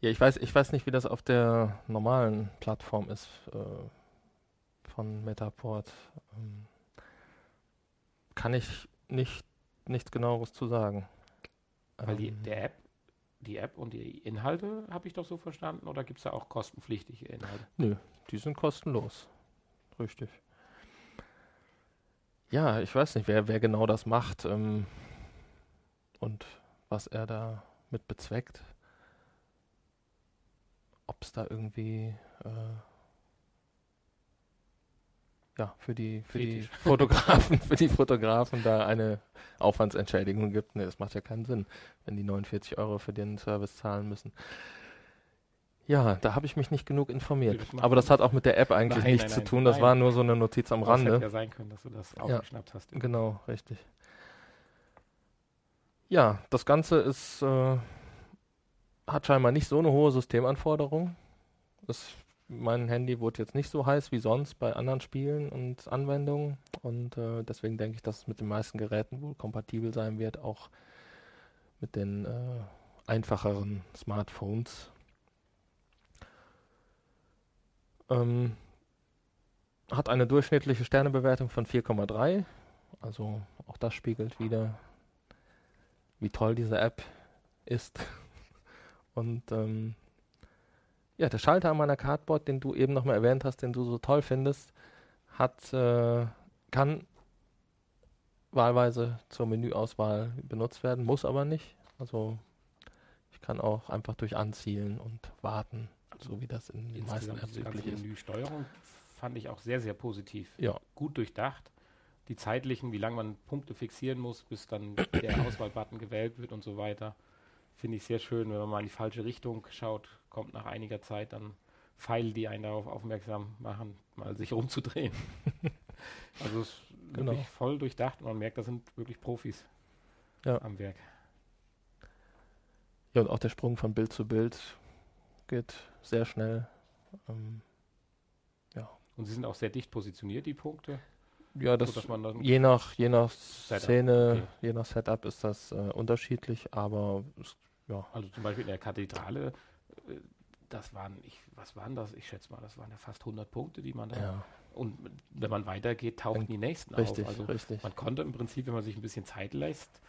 Ja, ich weiß, ich weiß nicht, wie das auf der normalen Plattform ist äh, von Metaport. Ähm, kann ich nicht nichts genaueres zu sagen. Weil die, Ähm, der App, die App und die Inhalte habe ich doch so verstanden, oder gibt es da auch kostenpflichtige Inhalte? Nö, die sind kostenlos. Richtig. Ja, ich weiß nicht, wer, wer genau das macht ähm, und was er da mit bezweckt. Ob es da irgendwie äh, ja, für die, für die. Fotografen, für die Fotografen da eine Aufwandsentschädigung gibt. Nee, das macht ja keinen Sinn, wenn die 49 Euro für den Service zahlen müssen. Ja, da habe ich mich nicht genug informiert. Das Aber das hat auch mit der App eigentlich Nein, nichts nein, zu nein, tun. Das war nur so eine Notiz am Aber es hätte Rande. ja sein können, dass du das aufgeschnappt hast. Genau, richtig. Ja, das Ganze ist, äh, hat scheinbar nicht so eine hohe Systemanforderung. Das, mein Handy wurde jetzt nicht so heiß wie sonst bei anderen Spielen und Anwendungen. Und äh, deswegen denke ich, dass es mit den meisten Geräten wohl kompatibel sein wird, auch mit den äh, einfacheren Smartphones. Ähm, hat eine durchschnittliche Sternebewertung von 4,3. Also auch das spiegelt wieder, wie toll diese App ist. Und ähm, ja, der Schalter an meiner Cardboard, den du eben nochmal erwähnt hast, den du so toll findest, hat, äh, kann wahlweise zur Menüauswahl benutzt werden, muss aber nicht. Also ich kann auch einfach durch Anzielen und warten, so wie das in den meisten Apps üblich ist. Menüsteuerung fand ich auch sehr, sehr positiv. Ja, Gut durchdacht. Die zeitlichen, wie lange man Punkte fixieren muss, bis dann der Auswahlbutton gewählt wird und so weiter. Finde ich sehr schön, wenn man mal in die falsche Richtung schaut, kommt nach einiger Zeit dann Pfeile, die einen darauf aufmerksam machen, mal sich rumzudrehen. also es ist Genau. wirklich voll durchdacht und man merkt, da sind wirklich Profis Ja. am Werk. Ja, und auch der Sprung von Bild zu Bild geht sehr schnell. Ähm, Und sie sind auch sehr dicht positioniert, die Punkte. ja, das dann je nach je nach Setup, Szene, okay. je nach Setup ist das äh, unterschiedlich, aber es, ja, Also zum Beispiel in der Kathedrale, äh, das waren, ich, was waren das? Ich schätze mal, das waren ja fast 100 Punkte, die man da. ja, Und wenn man weitergeht, tauchen die nächsten richtig, auf. Also richtig. man konnte im Prinzip, wenn man sich ein bisschen Zeit lässt,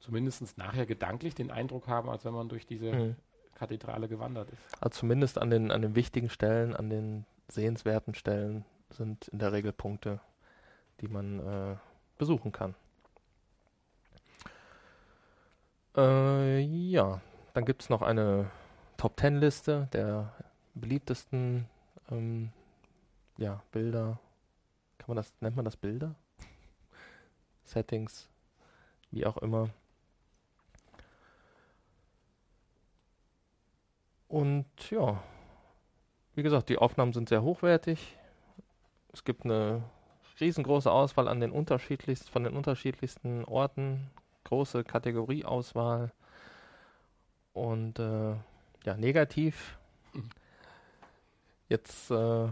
zumindest nachher gedanklich den Eindruck haben, als wenn man durch diese Mhm. Kathedrale gewandert ist. Also zumindest an den an den wichtigen Stellen, an den sehenswerten Stellen sind in der Regel Punkte, die man äh, besuchen kann. Äh, ja, dann gibt es noch eine Top 10 Liste der beliebtesten ähm, ja, Bilder. Kann man das, nennt man das Bilder? Settings, wie auch immer. Und ja, wie gesagt, die Aufnahmen sind sehr hochwertig. Es gibt eine riesengroße Auswahl an den unterschiedlichsten, von den unterschiedlichsten Orten, große Kategorieauswahl und äh, ja, negativ. Mhm. Jetzt äh,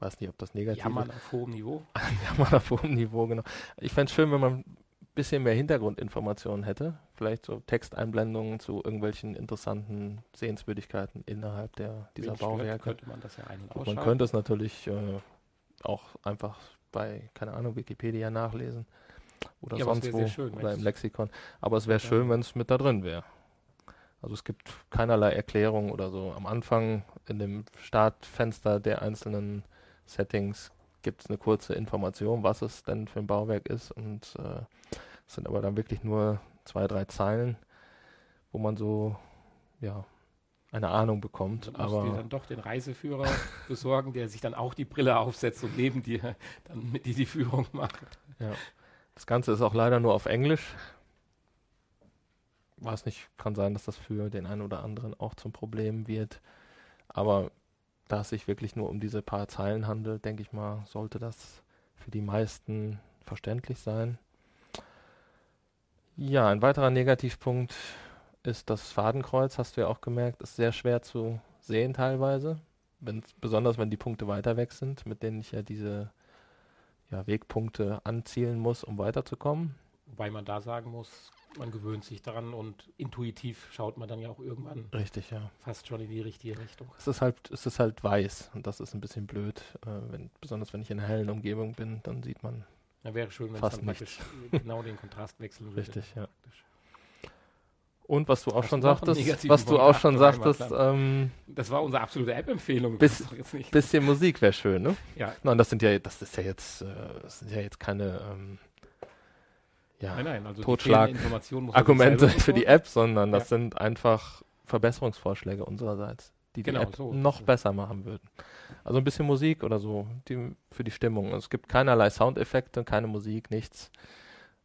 weiß nicht, ob das negativ Jammern auf hohem Niveau. Jammern auf hohem Niveau, genau. Ich fände es schön, wenn man ein bisschen mehr Hintergrundinformationen hätte. Vielleicht so Texteinblendungen zu irgendwelchen interessanten Sehenswürdigkeiten innerhalb der, dieser Bauwerke. könnte man das ja ein- und man könnte es natürlich äh, auch einfach bei, keine Ahnung, Wikipedia nachlesen oder Ja, sonst wo schön, oder im Lexikon. Aber es wäre Ja. schön, wenn es mit da drin wäre. Also es gibt keinerlei Erklärung oder so. Am Anfang in dem Startfenster der einzelnen Settings gibt es eine kurze Information, was es denn für ein Bauwerk ist und äh, es sind aber dann wirklich nur zwei, drei Zeilen, wo man so ja eine Ahnung bekommt. Du musst dir aber dann doch den Reiseführer besorgen, der sich dann auch die Brille aufsetzt und neben dir dann mit dir die Führung macht. Das Ganze ist auch leider nur auf Englisch. Weiß nicht, kann sein, dass das für den einen oder anderen auch zum Problem wird. Aber da es sich wirklich nur um diese paar Zeilen handelt, denke ich mal, sollte das für die meisten verständlich sein. Ja, ein weiterer Negativpunkt ist das Fadenkreuz, hast du ja auch gemerkt, ist sehr schwer zu sehen teilweise. Wenn's, besonders wenn die Punkte weiter weg sind, mit denen ich ja diese ja, Wegpunkte anzielen muss, um weiterzukommen. Wobei man da sagen muss, man gewöhnt sich daran und intuitiv schaut man dann ja auch irgendwann Richtig, ja. fast schon in die richtige Richtung. Es ist halt, es ist halt weiß und das ist ein bisschen blöd. Äh, wenn, besonders wenn ich in einer hellen Umgebung bin, dann sieht man Ja, wäre schön, wenn es Fast dann praktisch genau den Kontrast wechseln würde. richtig, ja. Praktisch. Und was du auch Hast schon du sagtest, was du auch schon sagtest, ähm, Das war unsere absolute App-Empfehlung. Bis- bisschen Musik wäre schön, ne? Ja, Nein, das sind ja, das ist ja jetzt, äh, das sind ja jetzt keine, ähm, ja, nein, nein. Also Totschlag- Argumente für die. App, sondern das Ja. sind einfach Verbesserungsvorschläge unsererseits, die die Genau, App so, noch so. besser machen würden. Also ein bisschen Musik oder so, die, für die Stimmung. Also es gibt keinerlei Soundeffekte, keine Musik, nichts.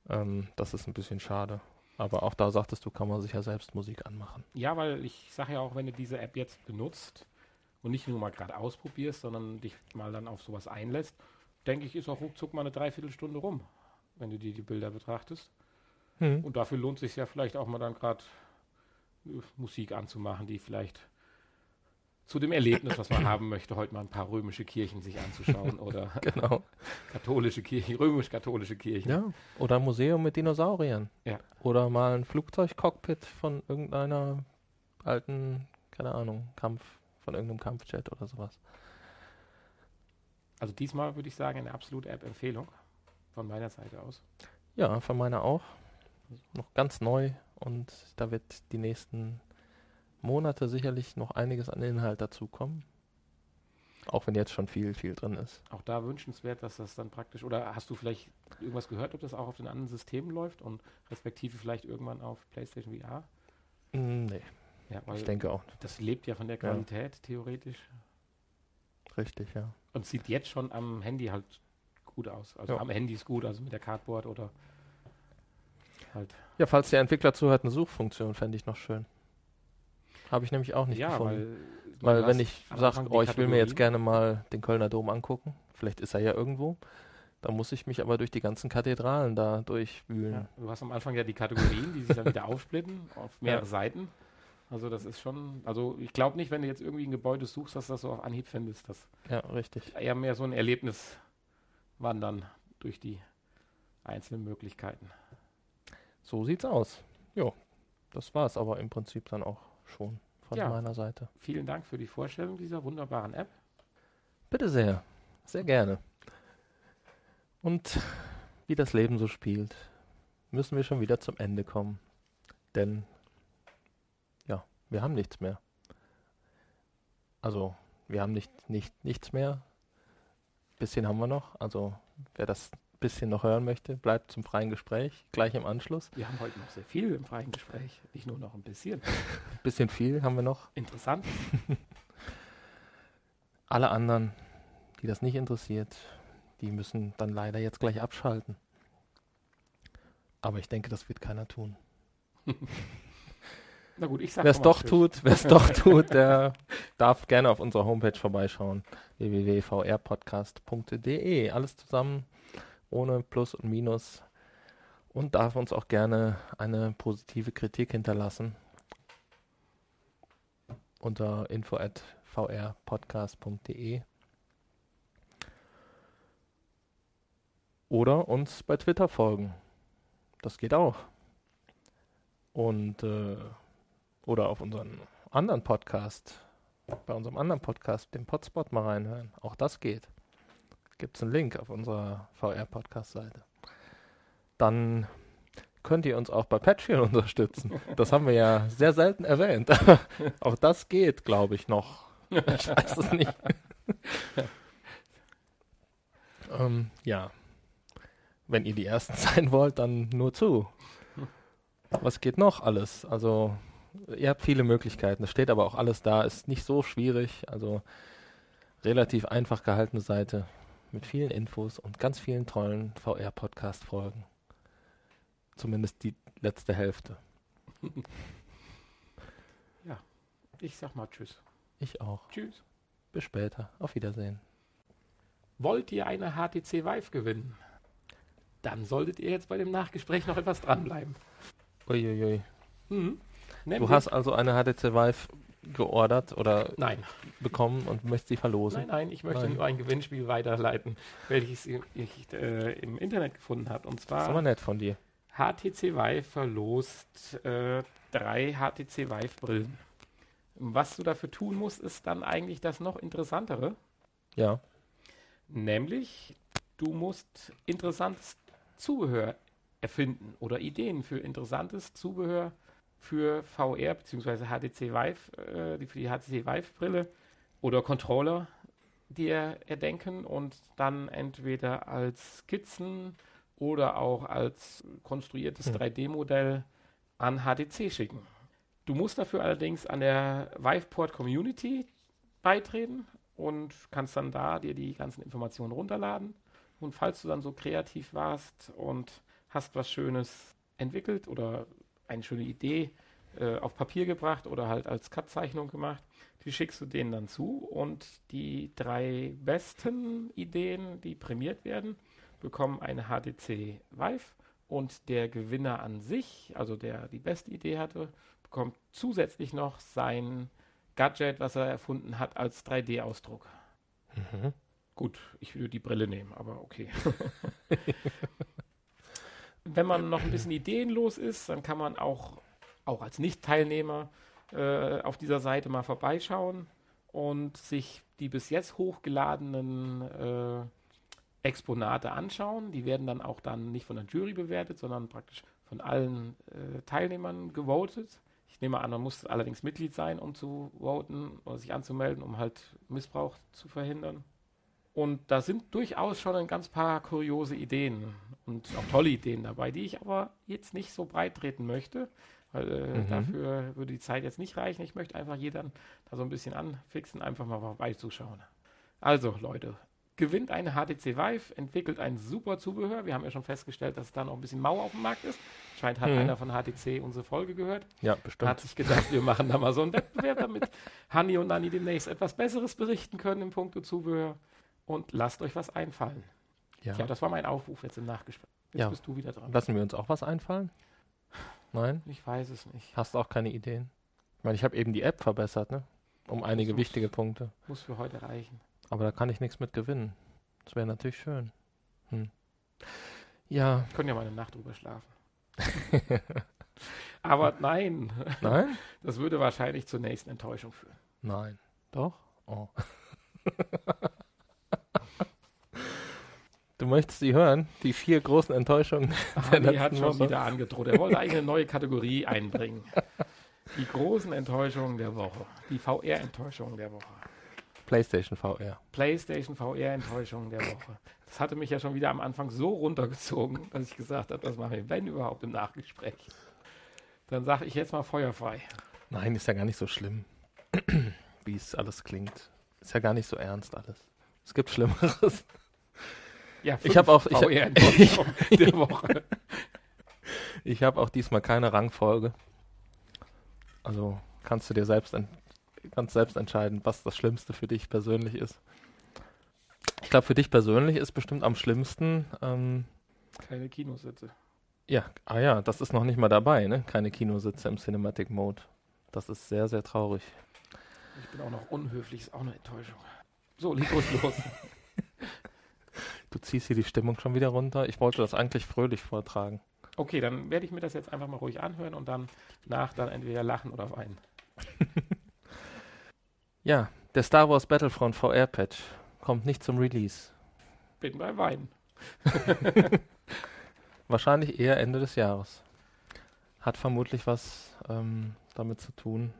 Ähm, das ist ein bisschen schade. Aber auch da sagtest du, kann man sich ja selbst Musik anmachen. Ja, weil ich sage ja auch, wenn du diese App jetzt benutzt und nicht nur mal gerade ausprobierst, sondern dich mal dann auf sowas einlässt, denke ich, ist auch ruckzuck mal eine Dreiviertelstunde rum, wenn du dir die Bilder betrachtest. Hm. Und dafür lohnt es sich ja vielleicht auch mal dann gerade äh, Musik anzumachen, die vielleicht zu dem Erlebnis, was man haben möchte, heute mal ein paar römische Kirchen sich anzuschauen oder Genau. katholische Kirchen, römisch-katholische Kirchen. Ja. Oder ein Museum mit Dinosauriern. Ja. Oder mal ein Flugzeugcockpit von irgendeiner alten, keine Ahnung, Kampf, von irgendeinem Kampfjet oder sowas. Also diesmal würde ich sagen, eine absolute App-Empfehlung von meiner Seite aus. Ja, von meiner auch. Noch ganz neu und da wird die nächsten Monate sicherlich noch einiges an Inhalt dazukommen. Auch wenn jetzt schon viel, viel drin ist. Auch da wünschenswert, dass das dann praktisch, oder hast du vielleicht irgendwas gehört, ob das auch auf den anderen Systemen läuft und respektive vielleicht irgendwann auf PlayStation VR? Mm, Nee, Ja, ich denke auch. das lebt ja von der Ja. Qualität theoretisch Richtig, ja. und sieht jetzt schon am Handy halt gut aus. Also Ja. am Handy ist gut, also mit der Cardboard oder halt. Ja, falls der Entwickler zuhört, eine Suchfunktion fände ich noch schön. Habe ich nämlich auch nicht ja, gefunden. weil, Weil wenn ich sage, oh, ich will mir jetzt gerne mal den Kölner Dom angucken, vielleicht ist er ja irgendwo, dann muss ich mich aber durch die ganzen Kathedralen da durchwühlen. Ja, du hast am Anfang ja die Kategorien, die sich dann wieder aufsplitten auf mehrere Ja. Seiten. Also das ist schon, also ich glaube nicht, wenn du jetzt irgendwie ein Gebäude suchst, dass du das so auf Anhieb findest. Das Ja, richtig. eher mehr so ein Erlebnis wandern durch die einzelnen Möglichkeiten. So sieht's aus. Jo, das war's aber im Prinzip dann auch schon von Ja. meiner Seite. Vielen Dank für die Vorstellung dieser wunderbaren App. Bitte sehr, sehr gerne. Und wie das Leben so spielt, müssen wir schon wieder zum Ende kommen. Denn, ja, wir haben nichts mehr. Also, wir haben nicht, nicht, nichts mehr. Bisschen haben wir noch. Also, wer das bisschen noch hören möchte, bleibt zum freien Gespräch, gleich im Anschluss. Wir haben heute noch sehr viel im freien Gespräch, nicht nur noch ein bisschen. Bisschen viel haben wir noch. Interessant. Alle anderen, die das nicht interessiert, die müssen dann leider jetzt gleich abschalten. Aber ich denke, das wird keiner tun. Na gut, ich sag Wer es doch tut, wer es doch tut, der darf gerne auf unserer Homepage vorbeischauen. www.vrpodcast.de. Alles zusammen, ohne Plus und Minus. Und darf uns auch gerne eine positive Kritik hinterlassen. Unter info.vrpodcast.de. Oder uns bei Twitter folgen. Das geht auch. Und äh, oder auf unseren anderen Podcast, bei unserem anderen Podcast, dem Podspot mal reinhören. Auch das geht. Gibt es einen Link auf unserer VR-Podcast-Seite. Dann könnt ihr uns auch bei Patreon unterstützen. Das haben wir ja sehr selten erwähnt. auch das geht, glaube ich, noch. Ich weiß es nicht. ähm, ja. Wenn ihr die Ersten sein wollt, dann nur zu. Was geht noch alles? Also, ihr habt viele Möglichkeiten. Es steht aber auch alles da. Ist nicht so schwierig. Also, relativ einfach gehaltene Seite mit vielen Infos und ganz vielen tollen VR-Podcast-Folgen. Zumindest die letzte Hälfte. Ich sag mal Tschüss. Ich auch. Tschüss. Bis später. Auf Wiedersehen. Wollt ihr eine HTC Vive gewinnen? dann solltet ihr jetzt bei dem Nachgespräch noch etwas dranbleiben. Uiuiui. Mhm. Du hast also eine HTC Vive geordert oder Nein, bekommen und möchtest sie verlosen. nein, nein, ich möchte Nein. nur ein Gewinnspiel weiterleiten, welches ich, ich äh, im Internet gefunden habe. Und Das ist aber zwar nett von dir. HTC Vive verlost äh, drei HTC Vive Brillen. Was du dafür tun musst, ist dann eigentlich das noch interessantere. Ja. Nämlich, du musst interessantes Zubehör erfinden oder Ideen für interessantes Zubehör für VR bzw. HTC Vive, äh, die für die HTC Vive Brille oder Controller dir erdenken und dann entweder als Skizzen oder auch als konstruiertes Hm. 3D-Modell an HTC schicken. Du musst dafür allerdings an der Viveport Community beitreten und kannst dann da dir die ganzen Informationen runterladen. Und falls du dann so kreativ warst und hast was Schönes entwickelt oder eine schöne Idee äh, auf Papier gebracht oder halt als Cut-Zeichnung gemacht, die schickst du denen dann zu und die drei besten Ideen, die prämiert werden, bekommen eine HTC Vive und der Gewinner an sich, also der die beste Idee hatte, bekommt zusätzlich noch sein Gadget, was er erfunden hat, als 3D-Ausdruck. Mhm. Gut, ich würde die Brille nehmen, aber okay. Wenn man noch ein bisschen ideenlos ist, dann kann man auch, auch als Nicht-Teilnehmer äh, auf dieser Seite mal vorbeischauen und sich die bis jetzt hochgeladenen äh, Exponate anschauen. Die werden dann auch dann nicht von der Jury bewertet, sondern praktisch von allen äh, Teilnehmern gewotet. Ich nehme an, man muss allerdings Mitglied sein, um zu voten oder sich anzumelden, um halt Missbrauch zu verhindern. Und da sind durchaus schon ein ganz paar kuriose Ideen und auch tolle Ideen dabei, die ich aber jetzt nicht so breit treten möchte, weil äh, Mhm. dafür würde die Zeit jetzt nicht reichen. Ich möchte einfach jeden da so ein bisschen anfixen, einfach mal vorbeizuschauen. Also, Leute, gewinnt eine HTC Vive, entwickelt ein super Zubehör. Wir haben ja schon festgestellt, dass da noch ein bisschen Mau auf dem Markt ist. Scheint hat Mhm. einer von HTC unsere Folge gehört. Ja, Hat bestimmt. sich gedacht, wir machen da mal so einen Wettbewerb, damit Hanni und Nanni demnächst etwas Besseres berichten können im Punkto Zubehör. Und lasst euch was einfallen. Ja. Ja, das war mein Aufruf jetzt im Nachgespräch. Jetzt Ja. bist du wieder dran. Lassen wir uns auch was einfallen? Nein? Ich weiß es nicht. Hast du auch keine Ideen? Ich meine, ich habe eben die App verbessert, ne? Um einige muss- wichtige Punkte. Muss für heute reichen. Aber da kann ich nichts mit gewinnen. Das wäre natürlich schön. Hm. Ja, Können ja mal eine Nacht drüber schlafen. Aber nein, nein? das würde wahrscheinlich zur nächsten Enttäuschung führen. Nein. Doch? Oh. Du möchtest sie hören? Die vier großen Enttäuschungen. Der Hanni hat schon Woche. wieder angedroht. Er wollte eigentlich eine neue Kategorie einbringen. Die großen Enttäuschungen der Woche. Die VR-Enttäuschungen der Woche. PlayStation VR. PlayStation VR-Enttäuschung der Woche. Das hatte mich ja schon wieder am Anfang so runtergezogen, dass ich gesagt habe, das machen wir, wenn überhaupt, im Nachgespräch. Dann sage ich jetzt mal feuerfrei. Nein, ist ja gar nicht so schlimm, wie es alles klingt. Ist ja gar nicht so ernst alles. Es gibt Schlimmeres. Ja, Ich fünf hab auch- ich der Woche. Ich habe auch diesmal keine Rangfolge. Also kannst du dir selbst, kannst selbst entscheiden, was das Schlimmste für dich persönlich ist. Ich glaube, für dich persönlich ist bestimmt am schlimmsten, ähm, Keine Kinositze. ja, ah ja, das ist noch nicht mal dabei, ne? Keine Kinositze im Cinematic Mode. Das ist sehr, sehr traurig. Ich bin auch noch unhöflich, ist auch eine Enttäuschung. So, leg ruhig los. Du ziehst hier die Stimmung schon wieder runter. Ich wollte das eigentlich fröhlich vortragen. Okay, dann werde ich mir das jetzt einfach mal ruhig anhören und dann nach dann entweder lachen oder weinen. Ja, der Star Wars Battlefront VR Patch kommt nicht zum Release. Bin bei Weinen. Wahrscheinlich eher Ende des Jahres. Hat vermutlich was ähm, damit zu tun,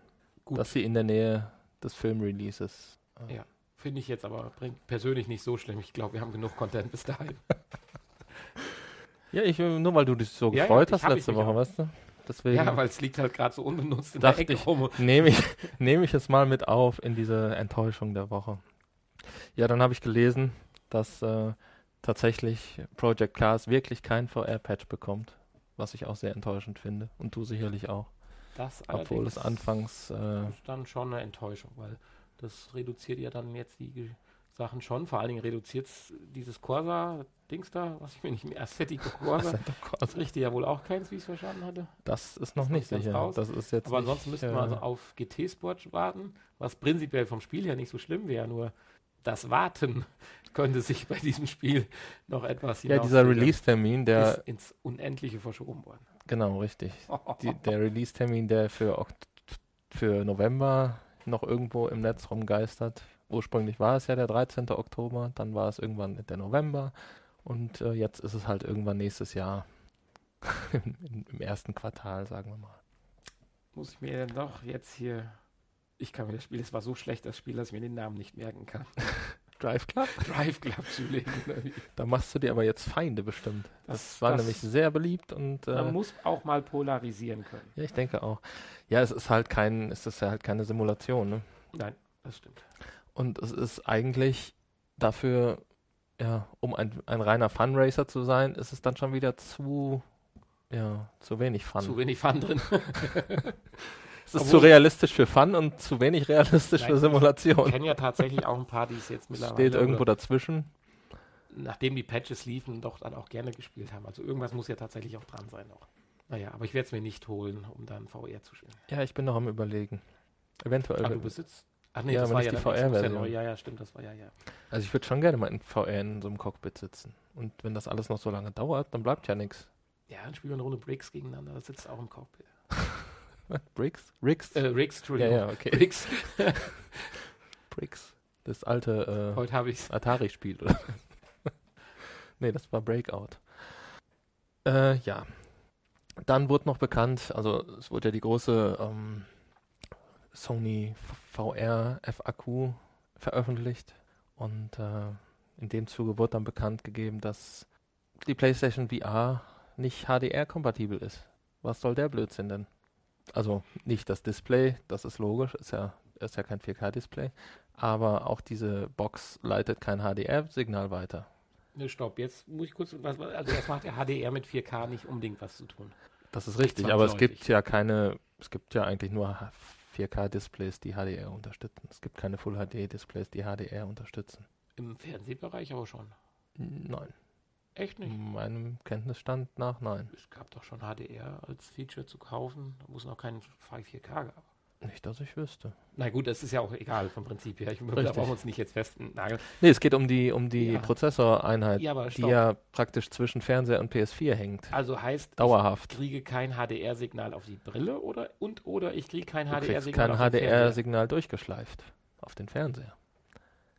Gut. dass sie in der Nähe des Filmreleases. Äh, Ja. Finde ich jetzt aber bringt persönlich nicht so schlimm. Ich glaube, wir haben genug Content bis dahin. ja, ich, äh, nur weil du dich so Ja, ja, gefreut ich hast letzte Woche, auch. weißt du? Deswegen Ja, weil es liegt halt gerade so unbenutzt in Dachte der Ecke ich. rum. nehme ich, nehme ich es mal mit auf in diese Enttäuschung der Woche. Ja, dann habe ich gelesen, dass äh, tatsächlich Project Cars wirklich kein VR-Patch bekommt, was ich auch sehr enttäuschend finde. Und du sicherlich auch. Das Obwohl es allerdings anfangs äh, ist dann schon eine Enttäuschung, weil das reduziert ja dann jetzt die Sachen schon. Vor allen Dingen reduziert dieses Corsa-Dings da, was ich mir nicht mehr Assettico Corsa. Assetto Corsa. Ja wohl auch keins, wie ich es verstanden hatte. Das ist noch Das nicht sicher. raus. Das ist jetzt Aber nicht, ansonsten müssten äh, wir also auf GT-Sport warten, was prinzipiell vom Spiel her nicht so schlimm wäre, nur das Warten könnte sich bei diesem Spiel noch etwas Ja, dieser. Release-Termin, der, ist ins Unendliche verschoben worden. genau, richtig. Die, der Release-Termin, der für, für November noch irgendwo im Netz rumgeistert. Ursprünglich war es ja der 13. Oktober, dann war es irgendwann der November und äh, jetzt ist es halt irgendwann nächstes Jahr. Im, Im ersten Quartal, sagen wir mal. Muss ich mir denn doch jetzt hier. Ich kann mir das Spiel, es war so schlecht, das Spiel, dass ich mir den Namen nicht merken kann. Drive Club? Drive Club zulegen. Da machst du dir aber jetzt Feinde bestimmt. Das, Das- war das- nämlich sehr beliebt und äh, Man muss auch mal polarisieren können. ja, ich denke auch. Ja, es ist halt kein, es ist ja halt keine Simulation, ne? Nein, das stimmt. Und es ist eigentlich dafür, ja, um ein, ein reiner Funracer zu sein, ist es dann schon wieder zu, ja, zu wenig Fun. Zu wenig Fun drin. es ist zu realistisch für Fun und zu wenig realistisch Nein, für Ich Simulation. kenne ja tatsächlich auch ein paar, die es jetzt mittlerweile. Steht irgendwo oder, dazwischen. nachdem die Patches liefen, doch dann auch gerne gespielt haben. Also irgendwas muss ja tatsächlich auch dran sein noch. Naja, aber ich werde es mir nicht holen, um dann VR zu spielen. Ja, ich bin noch am überlegen. Eventuell. Ah, du besitzt. Ach nee, Ja, das war ja die VR-Version. neue. Ja, ja, stimmt, das war ja, ja. Also ich würde schon gerne mal in VR in so einem Cockpit sitzen. Und wenn das alles noch so lange dauert, dann bleibt ja nichts. Ja, dann spielen wir eine Runde Bricks gegeneinander. Das sitzt auch im Cockpit. Bricks? Riggs? Äh, Riggs, ja, Entschuldigung. ja, okay. Bricks. Bricks. Das alte äh, Heute habe. Atari-Spiel, oder? nee, das war Breakout. Äh, ja. Dann wurde noch bekannt, also es wurde ja die große ähm, Sony VR FAQ veröffentlicht und äh, in dem Zuge wurde dann bekannt gegeben, dass die PlayStation VR nicht HDR-kompatibel ist. Was soll der Blödsinn denn? Also nicht das Display, das ist logisch, ist ja, ist ja kein 4K-Display, aber auch diese Box leitet kein HDR-Signal weiter. Ne, stopp, jetzt muss ich kurz. Was, also, das macht ja HDR mit 4K nicht unbedingt was zu tun. Das ist richtig, aber es gibt ja keine, es gibt ja eigentlich nur 4K-Displays, die HDR unterstützen. Es gibt keine Full-HD-Displays, die HDR unterstützen. Im Fernsehbereich aber schon. Nein, Echt nicht? meinem Kenntnisstand nach nein. Es gab doch schon HDR als Feature zu kaufen, wo es noch keinen 4K gab. Nicht, dass ich wüsste. Na gut, das ist ja auch egal vom Prinzip her. Ich, da brauchen wir uns nicht jetzt festnageln. Nee, es geht um die, um die Ja. Prozessoreinheit, Ja, die ja praktisch zwischen Fernseher und PS4 hängt. Also heißt, Dauerhaft. ich kriege kein HDR-Signal auf die Brille oder und oder ich kriege kein HDR-Signal kein auf den Fernseher. HDR-Signal durchgeschleift auf den Fernseher.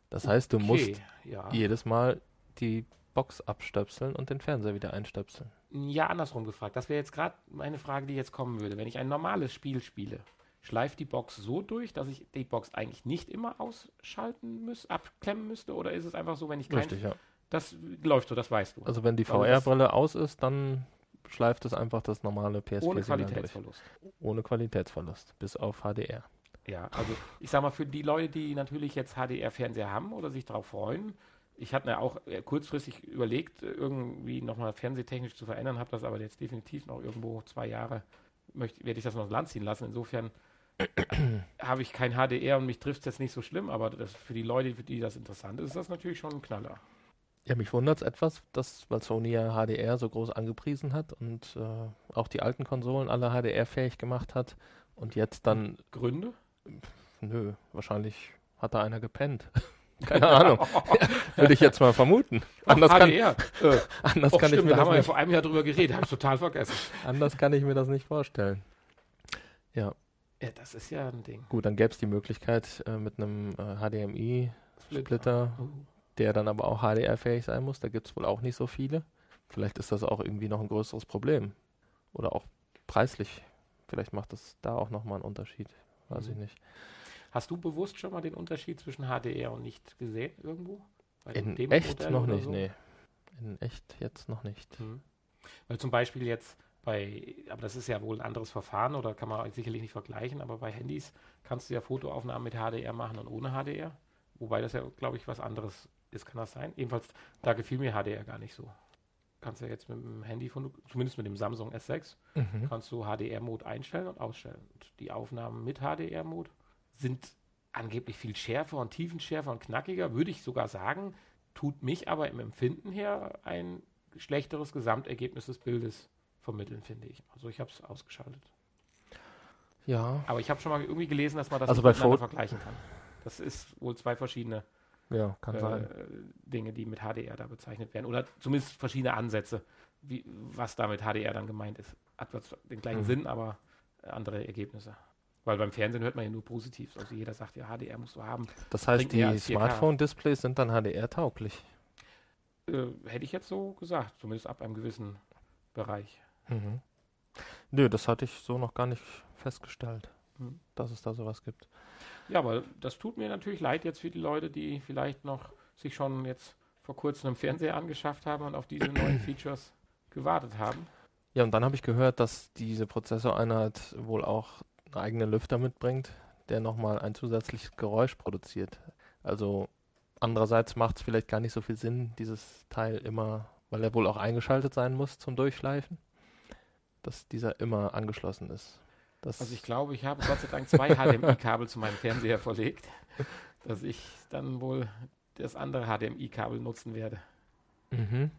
Das heißt, du musst Okay, ja. jedes Mal die Box abstöpseln und den Fernseher wieder einstöpseln. Ja, andersrum gefragt. Das wäre jetzt gerade meine Frage, die jetzt kommen würde. Wenn ich ein normales Spiel spiele, schleift die Box so durch, dass ich die Box eigentlich nicht immer ausschalten muss, abklemmen müsste? Oder ist es einfach so, wenn ich kein... Richtig, ja. Das läuft so, das weißt du. Also wenn die das- VR-Brille aus ist, dann schleift es einfach das normale PS4 ohne Signal durch. Qualitätsverlust. Ohne Qualitätsverlust, bis auf HDR. Ja, also ich sag mal, für die Leute, die natürlich jetzt HDR-Fernseher haben oder sich darauf freuen, ich hatte mir auch äh, kurzfristig überlegt, äh, irgendwie nochmal fernsehtechnisch zu verändern, habe das aber jetzt definitiv noch irgendwo zwei Jahre, möchte, werde ich das noch ins Land ziehen lassen. Insofern habe ich kein HDR und mich trifft es jetzt nicht so schlimm, aber das, für die Leute, für die das interessant ist, ist das natürlich schon ein Knaller. Ja, mich wundert es etwas, dass, weil Sony ja HDR so groß angepriesen hat und äh, auch die alten Konsolen alle HDR-fähig gemacht hat und jetzt dann, Gründe? nö, wahrscheinlich hat da einer gepennt. Keine Ahnung. Würde ich jetzt mal vermuten. Anders kann, HDR. Äh, anders och, kann ich stimmt, mir da das haben wir ja vor einem Jahr drüber geredet, habe ich total vergessen. Anders kann ich mir das nicht vorstellen. Ja, Ja, das ist ja ein Ding. gut, dann gäbe es die Möglichkeit äh, mit einem äh, HDMI-Splitter, Oh. der dann aber auch HDR-fähig sein muss. Da gibt es wohl auch nicht so viele. Vielleicht ist das auch irgendwie noch ein größeres Problem. Oder auch preislich. Vielleicht macht das da auch nochmal einen Unterschied. Weiß Mhm. ich nicht. Hast du bewusst schon mal den Unterschied zwischen HDR und nicht gesehen irgendwo? Bei In dem echt Modell noch nicht, so? nee. In echt jetzt noch nicht. Hm. Weil zum Beispiel jetzt bei, aber das ist ja wohl ein anderes Verfahren oder kann man sicherlich nicht vergleichen, aber bei Handys kannst du ja Fotoaufnahmen mit HDR machen und ohne HDR. Wobei das ja, glaube ich, was anderes ist, kann das sein? Jedenfalls, da gefiel mir HDR gar nicht so. Kannst ja jetzt mit dem Handy von, zumindest mit dem Samsung S6, Mhm. kannst du HDR-Mode einstellen und ausstellen. Und die Aufnahmen mit HDR-Mode sind angeblich viel schärfer und tiefenschärfer und knackiger, würde ich sogar sagen, tut mich aber im Empfinden her ein schlechteres Gesamtergebnis des Bildes vermitteln, finde ich. Also ich habe es ausgeschaltet. Ja. Aber ich habe schon mal irgendwie gelesen, dass man das Also bei miteinander vergleichen kann. Das ist wohl zwei verschiedene Ja, äh. Dinge, die mit HDR da bezeichnet werden. Oder zumindest verschiedene Ansätze, wie, was da mit HDR dann gemeint ist. Hat den gleichen Mhm. Sinn, aber andere Ergebnisse. Weil beim Fernsehen hört man ja nur positiv. Also jeder sagt ja, HDR musst du haben. Das heißt, bringt die als 4K. Smartphone-Displays sind dann HDR-tauglich. Äh, hätte ich jetzt so gesagt, zumindest ab einem gewissen Bereich. Mhm. Nö, das hatte ich so noch gar nicht festgestellt, Mhm. dass es da sowas gibt. Ja, aber das tut mir natürlich leid jetzt für die Leute, die vielleicht noch sich schon jetzt vor kurzem einen Fernseher angeschafft haben und auf diese neuen Features gewartet haben. Ja, und dann habe ich gehört, dass diese Prozessoreinheit wohl auch einen eigenen Lüfter mitbringt, der nochmal ein zusätzliches Geräusch produziert. Also andererseits macht es vielleicht gar nicht so viel Sinn, dieses Teil immer, weil er wohl auch eingeschaltet sein muss zum Durchschleifen, dass dieser immer angeschlossen ist. Das, Also ich glaube, ich habe Gott sei Dank zwei HDMI-Kabel zu meinem Fernseher verlegt, dass ich dann wohl das andere HDMI-Kabel nutzen werde. mhm.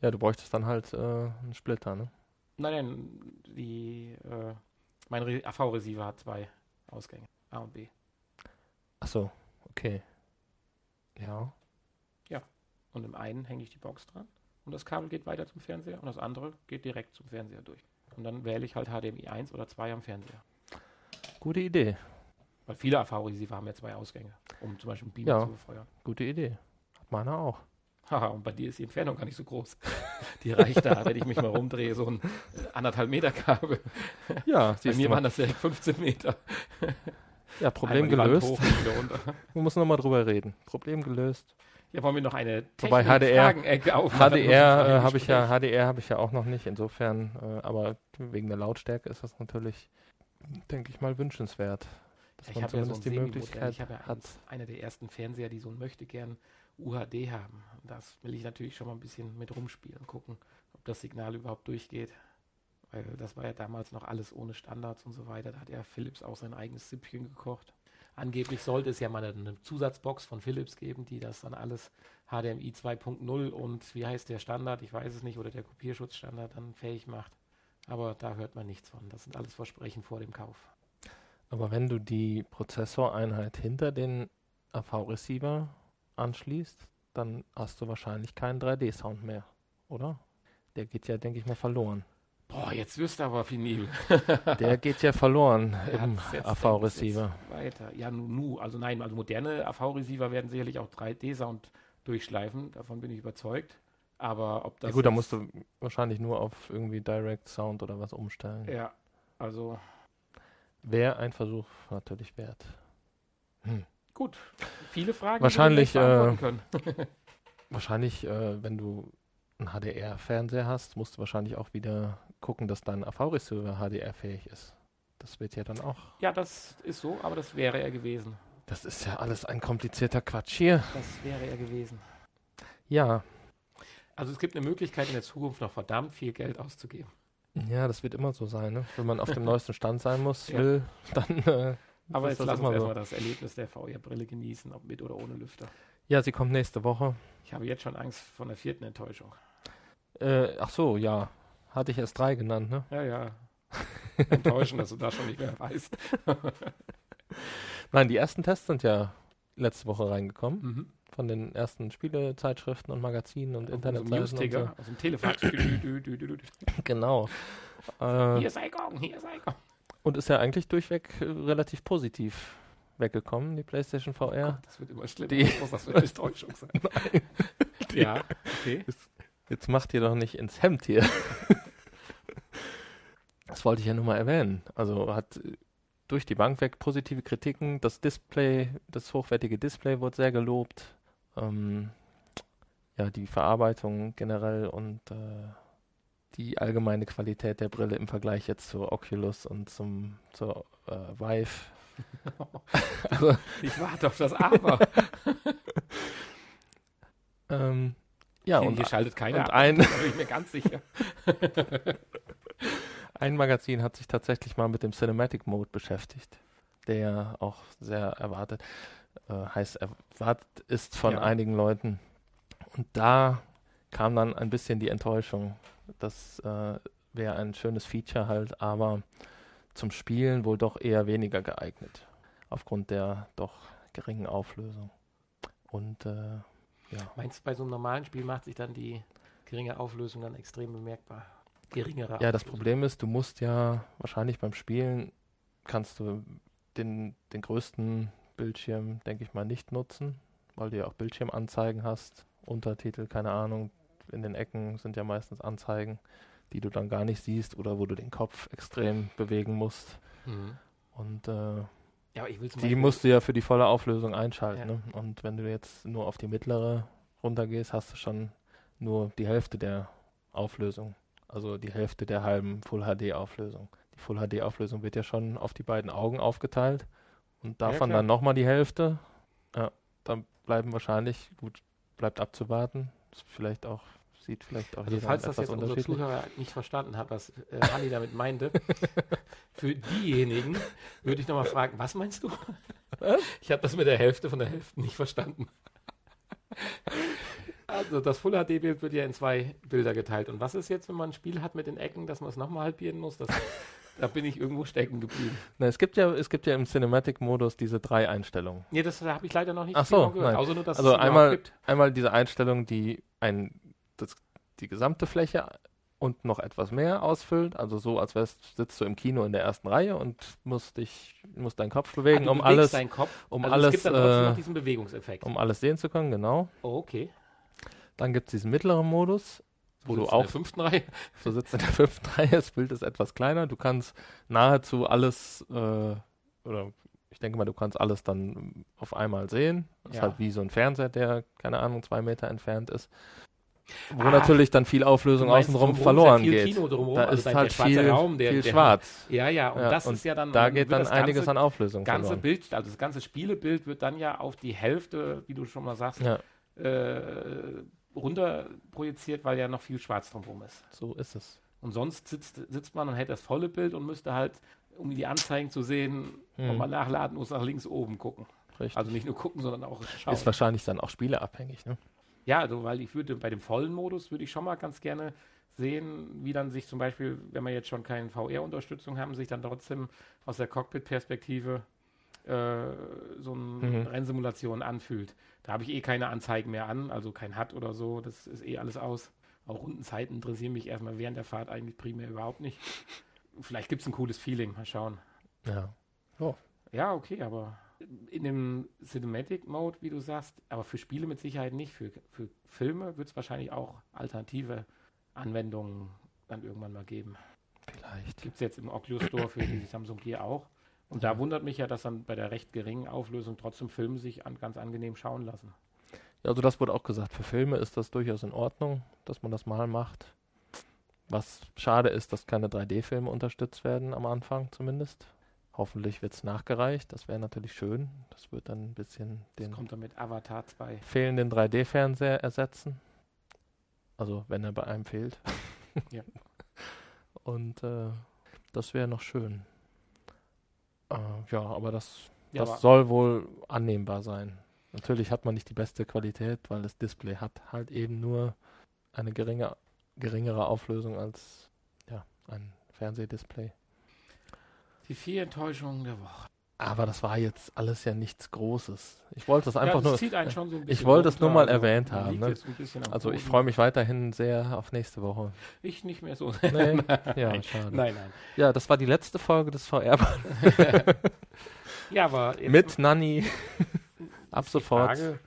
Ja, du bräuchtest dann halt äh, einen Splitter, ne? Nein, nein, die, äh, mein Re- AV-Receiver hat zwei Ausgänge, A und B. Ach so, okay. Ja. Und im einen hänge ich die Box dran und das Kabel geht weiter zum Fernseher und das andere geht direkt zum Fernseher durch. Und dann wähle ich halt HDMI 1 oder 2 am Fernseher. Gute Idee. Weil viele AV-Receiver haben ja zwei Ausgänge, um zum Beispiel einen Beamer Ja. zu befeuern. Gute Idee. Hat meiner auch. Haha, und bei dir ist die Entfernung gar nicht so groß. Die reicht da, wenn ich mich mal rumdrehe, so ein äh, anderthalb Meter Kabel. Ja, Bei mir du waren das direkt 15 Meter. Ja, Problem Einmal gelöst. Hoch. Wir müssen nochmal drüber reden. Problem gelöst. Ja, wollen wir noch eine Wobei HDR aufmachen? HDR äh, habe ich ja. HDR habe ich ja auch noch nicht. Insofern, äh, aber wegen der Lautstärke ist das natürlich, denke ich mal, wünschenswert, dass Ja, ich man habe ja so zumindest die. Möglichkeit Ich habe ja hat. eins, einer der ersten Fernseher, die so ein möchte gern UHD haben. Das will ich natürlich schon mal ein bisschen mit rumspielen, gucken, ob das Signal überhaupt durchgeht. Weil das war ja damals noch alles ohne Standards und so weiter. Da hat ja Philips auch sein eigenes Süppchen gekocht. Angeblich sollte es ja mal eine, Zusatzbox von Philips geben, die das dann alles HDMI 2.0 und wie heißt der Standard, ich weiß es nicht, oder der Kopierschutzstandard dann fähig macht. Aber da hört man nichts von. Das sind alles Versprechen vor dem Kauf. Aber wenn du die Prozessoreinheit hinter den AV-Receiver anschließt, dann hast du wahrscheinlich keinen 3D-Sound mehr, oder? Der geht ja, denke ich mal, verloren. Boah, jetzt wirst du aber penibel. Der geht ja verloren Er im AV-Receiver. Weiter. Ja, nu, nu. Also nein, also moderne AV-Receiver werden sicherlich auch 3D-Sound durchschleifen. Davon bin ich überzeugt. Aber ob das. Ja gut, da musst du wahrscheinlich nur auf irgendwie Direct Sound oder was umstellen. Ja, also Wäre ein Versuch natürlich wert. Gut. Viele Fragen, Wahrscheinlich, die wir nicht beantworten können. Wahrscheinlich, äh, wenn du einen HDR-Fernseher hast, musst du wahrscheinlich auch wieder gucken, dass dein AV-Receiver HDR-fähig ist. Das wird ja dann auch. Ja, das ist so, aber das wäre er gewesen. Das ist ja alles ein komplizierter Quatsch hier. Das wäre er gewesen. Ja, Also es gibt eine Möglichkeit in der Zukunft noch verdammt viel Geld auszugeben. ja, das wird immer so sein, ne? Wenn man auf dem neuesten Stand sein muss, Ja. will, dann. Äh, Aber jetzt das lass uns immer so. erstmal das Erlebnis der VR-Brille genießen, ob mit oder ohne Lüfter. Ja, sie kommt nächste Woche. Ich habe jetzt schon Angst vor einer vierten Enttäuschung. Äh, ach so, ja. Hatte ich erst drei genannt, ne? Ja, ja. Enttäuschend, dass du da schon nicht mehr weißt. Nein, die ersten Tests sind ja letzte Woche reingekommen. Mhm. Von den ersten Spielezeitschriften und Magazinen und So Internetseiten. und News-Ticker aus dem Telefax. So. Genau. Äh, Hier sei Gong, hier sei Gong. Und ist ja eigentlich durchweg äh, relativ positiv weggekommen, die PlayStation VR. Gott, das wird immer schlimmer. Die- Das muss das eine Enttäuschung sein. Ja, okay. Jetzt macht ihr doch nicht ins Hemd hier. das wollte ich ja nur mal erwähnen. Also hat äh, durch die Bank weg positive Kritiken. Das Display, das hochwertige Display wurde sehr gelobt. Ähm, ja, die Verarbeitung generell und äh, die allgemeine Qualität der Brille im Vergleich jetzt zur Oculus und zum zur äh, Vive. also, Ich warte auf das Aber. ähm, ja, hier, und hier schaltet keiner und ab. ein- Da bin ich mir ganz sicher. Ein Magazin hat sich tatsächlich mal mit dem Cinematic Mode beschäftigt. der auch sehr erwartet, äh, heißt erwartet ist von Ja. einigen Leuten. Und da kam dann ein bisschen die Enttäuschung. Das äh, wäre ein schönes Feature halt, aber zum Spielen wohl doch eher weniger geeignet. Aufgrund der doch geringen Auflösung. Und äh, ja. Meinst du, bei so einem normalen Spiel macht sich dann die geringe Auflösung dann extrem bemerkbar? Geringere Ja, das Auflösung. Problem ist, du musst ja wahrscheinlich beim Spielen kannst du den, den größten Bildschirm, denke ich mal, nicht nutzen, weil du ja auch Bildschirmanzeigen hast, Untertitel, keine Ahnung. In den Ecken sind ja meistens Anzeigen, die du dann gar nicht siehst oder wo du den Kopf extrem bewegen musst. Mhm. Und äh, Ja, die musst du ja für die volle Auflösung einschalten. Ja. Ne? Und wenn du jetzt nur auf die mittlere runtergehst, hast du schon nur die Hälfte der Auflösung. Also die Hälfte der halben Full HD Auflösung. Die Full HD Auflösung wird ja schon auf die beiden Augen aufgeteilt. Und davon klar. dann nochmal die Hälfte. Ja, dann bleiben wahrscheinlich, gut, bleibt abzuwarten. Ist vielleicht auch, sieht vielleicht auch Also falls das etwas jetzt unser unterschiedlich. Zuhörer nicht verstanden hat, was äh, Hanni damit meinte, für diejenigen würde ich nochmal fragen, was meinst du? Ich habe das mit der Hälfte von der Hälfte nicht verstanden. Also das Full HD-Bild wird ja in zwei Bilder geteilt. Und was ist jetzt, wenn man ein Spiel hat mit den Ecken, dass man es nochmal halbieren muss? Das, da bin ich irgendwo stecken geblieben. Na, es gibt ja, es gibt ja im Cinematic-Modus diese drei Einstellungen. Nee, das habe ich leider noch nicht Ach so, gehört. nein. Außer nur, dass Also einmal, einmal diese Einstellung, die ein, das, die gesamte Fläche und noch etwas mehr ausfüllt. Also so, als wärst, sitzt du im Kino in der ersten Reihe und musst dich, musst deinen Kopf bewegen, Ah, du um alles, deinen Kopf. um also alles, es gibt dann trotzdem äh, noch diesen Bewegungseffekt. um alles sehen zu können, genau. oh, okay. Dann gibt es diesen mittleren Modus, wo du in auch der fünften Reihe. so sitzt in der fünften Reihe, das Bild ist etwas kleiner, du kannst nahezu alles, äh, oder ich denke mal, du kannst alles dann auf einmal sehen. Das ist Ja. halt wie so ein Fernseher, der, keine Ahnung, zwei Meter entfernt ist. Wo Ah, natürlich dann viel Auflösung außenrum verloren ist ja viel geht. Kino drumherum, Da also ist halt viel, Raum, der, viel der, schwarz. Ja, ja, und Ja, das und ist ja dann. Da geht dann einiges ganze, an Auflösung ganze verloren. Bild, also das ganze Spielebild wird dann ja auf die Hälfte, wie du schon mal sagst, Ja, äh, runter projiziert, weil ja noch viel Schwarz drumherum ist. so ist es. Und sonst sitzt, sitzt man und hält das volle Bild und müsste halt, um die Anzeigen zu sehen, Hm. man nachladen muss, nach links oben gucken. Richtig. Also nicht nur gucken, sondern auch schauen. ist wahrscheinlich dann auch spieleabhängig, ne? Ja, also weil ich würde bei dem vollen Modus würde ich schon mal ganz gerne sehen, wie dann sich zum Beispiel, wenn wir jetzt schon keine VR-Unterstützung haben, sich dann trotzdem aus der Cockpit-Perspektive äh, so eine Mhm. Rennsimulation anfühlt. Da habe ich eh keine Anzeigen mehr an, also kein HUD oder so, das ist eh alles aus. Auch Rundenzeiten interessieren mich erstmal während der Fahrt eigentlich primär überhaupt nicht. Vielleicht gibt es ein cooles Feeling, mal schauen. Ja. Ja, okay, aber in dem Cinematic Mode, wie du sagst, aber für Spiele mit Sicherheit nicht. Für, für Filme wird es wahrscheinlich auch alternative Anwendungen dann irgendwann mal geben. Vielleicht. Gibt es jetzt im Oculus Store für die Samsung Gear auch. Und da wundert mich ja, dass dann bei der recht geringen Auflösung trotzdem Filme sich an, ganz angenehm schauen lassen. Also das wurde auch gesagt, für Filme ist das durchaus in Ordnung, dass man das mal macht. Was schade ist, dass keine 3D-Filme unterstützt werden, am Anfang zumindest. Hoffentlich wird es nachgereicht, das wäre natürlich schön. Das wird dann ein bisschen Das den kommt dann mit Avatar 2. fehlenden 3D-Fernseher ersetzen. Also wenn er bei einem fehlt. Ja. Und äh, das wäre noch schön. Äh, ja, aber das, Ja, das aber soll wohl annehmbar sein. Natürlich hat man nicht die beste Qualität, weil das Display hat halt eben nur eine geringe, geringere Auflösung als ja, ein Fernsehdisplay. Die vier Enttäuschungen der Woche. Aber das war jetzt alles ja nichts Großes. Ich wollte das einfach ja, das nur. zieht einen schon so ein ich bisschen wollte es nur mal erwähnt man haben, ne? Also ich freue mich weiterhin sehr auf nächste Woche. Ich nicht mehr so. Nee? ja, Nein. schade. Nein, nein. Ja, das war die letzte Folge des VR Ja, aber mit Nanny. Ab sofort. Frage,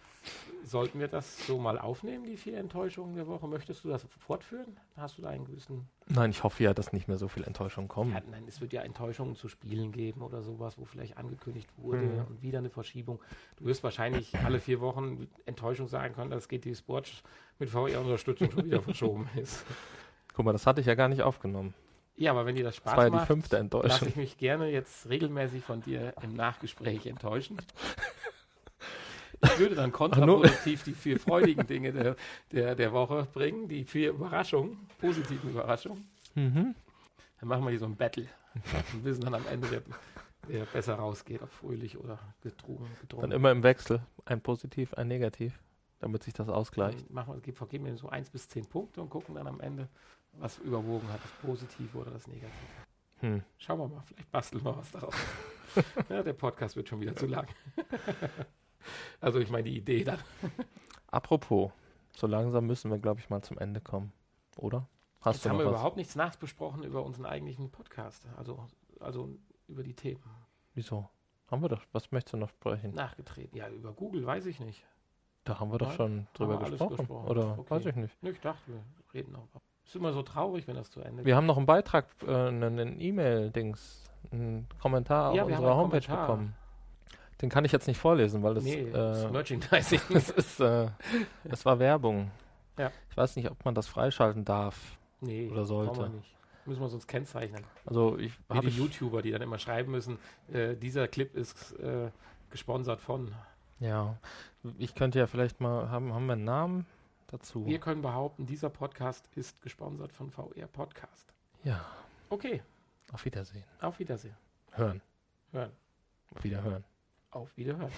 sollten wir das so mal aufnehmen, die vier Enttäuschungen der Woche? Möchtest du das fortführen? Hast du da einen gewissen... Nein, ich hoffe ja, dass nicht mehr so viel Enttäuschung kommen. Ja, nein, es wird ja Enttäuschungen zu Spielen geben oder sowas, wo vielleicht angekündigt wurde Mhm. und wieder eine Verschiebung. Du wirst wahrscheinlich alle vier Wochen mit Enttäuschung sagen können, dass GT Sports mit VR-Unterstützung schon wieder verschoben ist. Guck mal, das hatte ich ja gar nicht aufgenommen. Ja, aber wenn dir das Spaß Das war ja die macht, fünfte lasse Enttäuschung. ich mich gerne jetzt regelmäßig von dir im Nachgespräch enttäuschen. Würde dann kontraproduktiv die vier freudigen Dinge der, der, der Woche bringen, die vier Überraschungen, positiven Überraschungen. Mhm. Dann machen wir hier so ein Battle und wissen dann am Ende, wer, wer besser rausgeht, ob fröhlich oder gedrungen. Dann immer im Wechsel. Ein Positiv, ein Negativ, damit sich das ausgleicht. Dann machen wir, geben- vergeben wir so 1 bis 10 Punkte und gucken dann am Ende, was überwogen hat, das Positive oder das Negative. Hm. Schauen wir mal, vielleicht basteln wir was daraus. ja, der Podcast wird schon wieder zu lang. also ich meine die Idee dann. Apropos, so langsam müssen wir, glaube ich, mal zum Ende kommen. Oder? Hast Jetzt du haben wir was? überhaupt nichts nachbesprochen über unseren eigentlichen Podcast. Also, also über die Themen. Wieso? Haben wir doch. Was möchtest du noch sprechen? Nachgetreten. Ja, über Google weiß ich nicht. Da haben wir doch schon drüber gesprochen. gesprochen. Oder Okay. weiß ich nicht. Nö, ich dachte, wir reden noch. Ist immer so traurig, wenn das zu Ende Wir haben noch einen Beitrag, äh, einen E-Mail-Dings, einen Kommentar Ja, auf unserer Homepage Kommentar. bekommen. Den kann ich jetzt nicht vorlesen, weil das, nee, das äh, Merchandising. das ist, äh, das war Werbung. Ja. Ich weiß nicht, ob man das freischalten darf. nee, oder sollte. nicht. Müssen wir sonst kennzeichnen. Also ich habe YouTuber, die dann immer schreiben müssen, äh, dieser Clip ist äh, gesponsert von. ja, ich könnte ja vielleicht mal haben, haben wir einen Namen dazu? Wir können behaupten, dieser Podcast ist gesponsert von VR Podcast. Ja, Okay, auf Wiedersehen. auf Wiedersehen. Hören. Hören. Auf Wiederhören. Auf Wiederhören.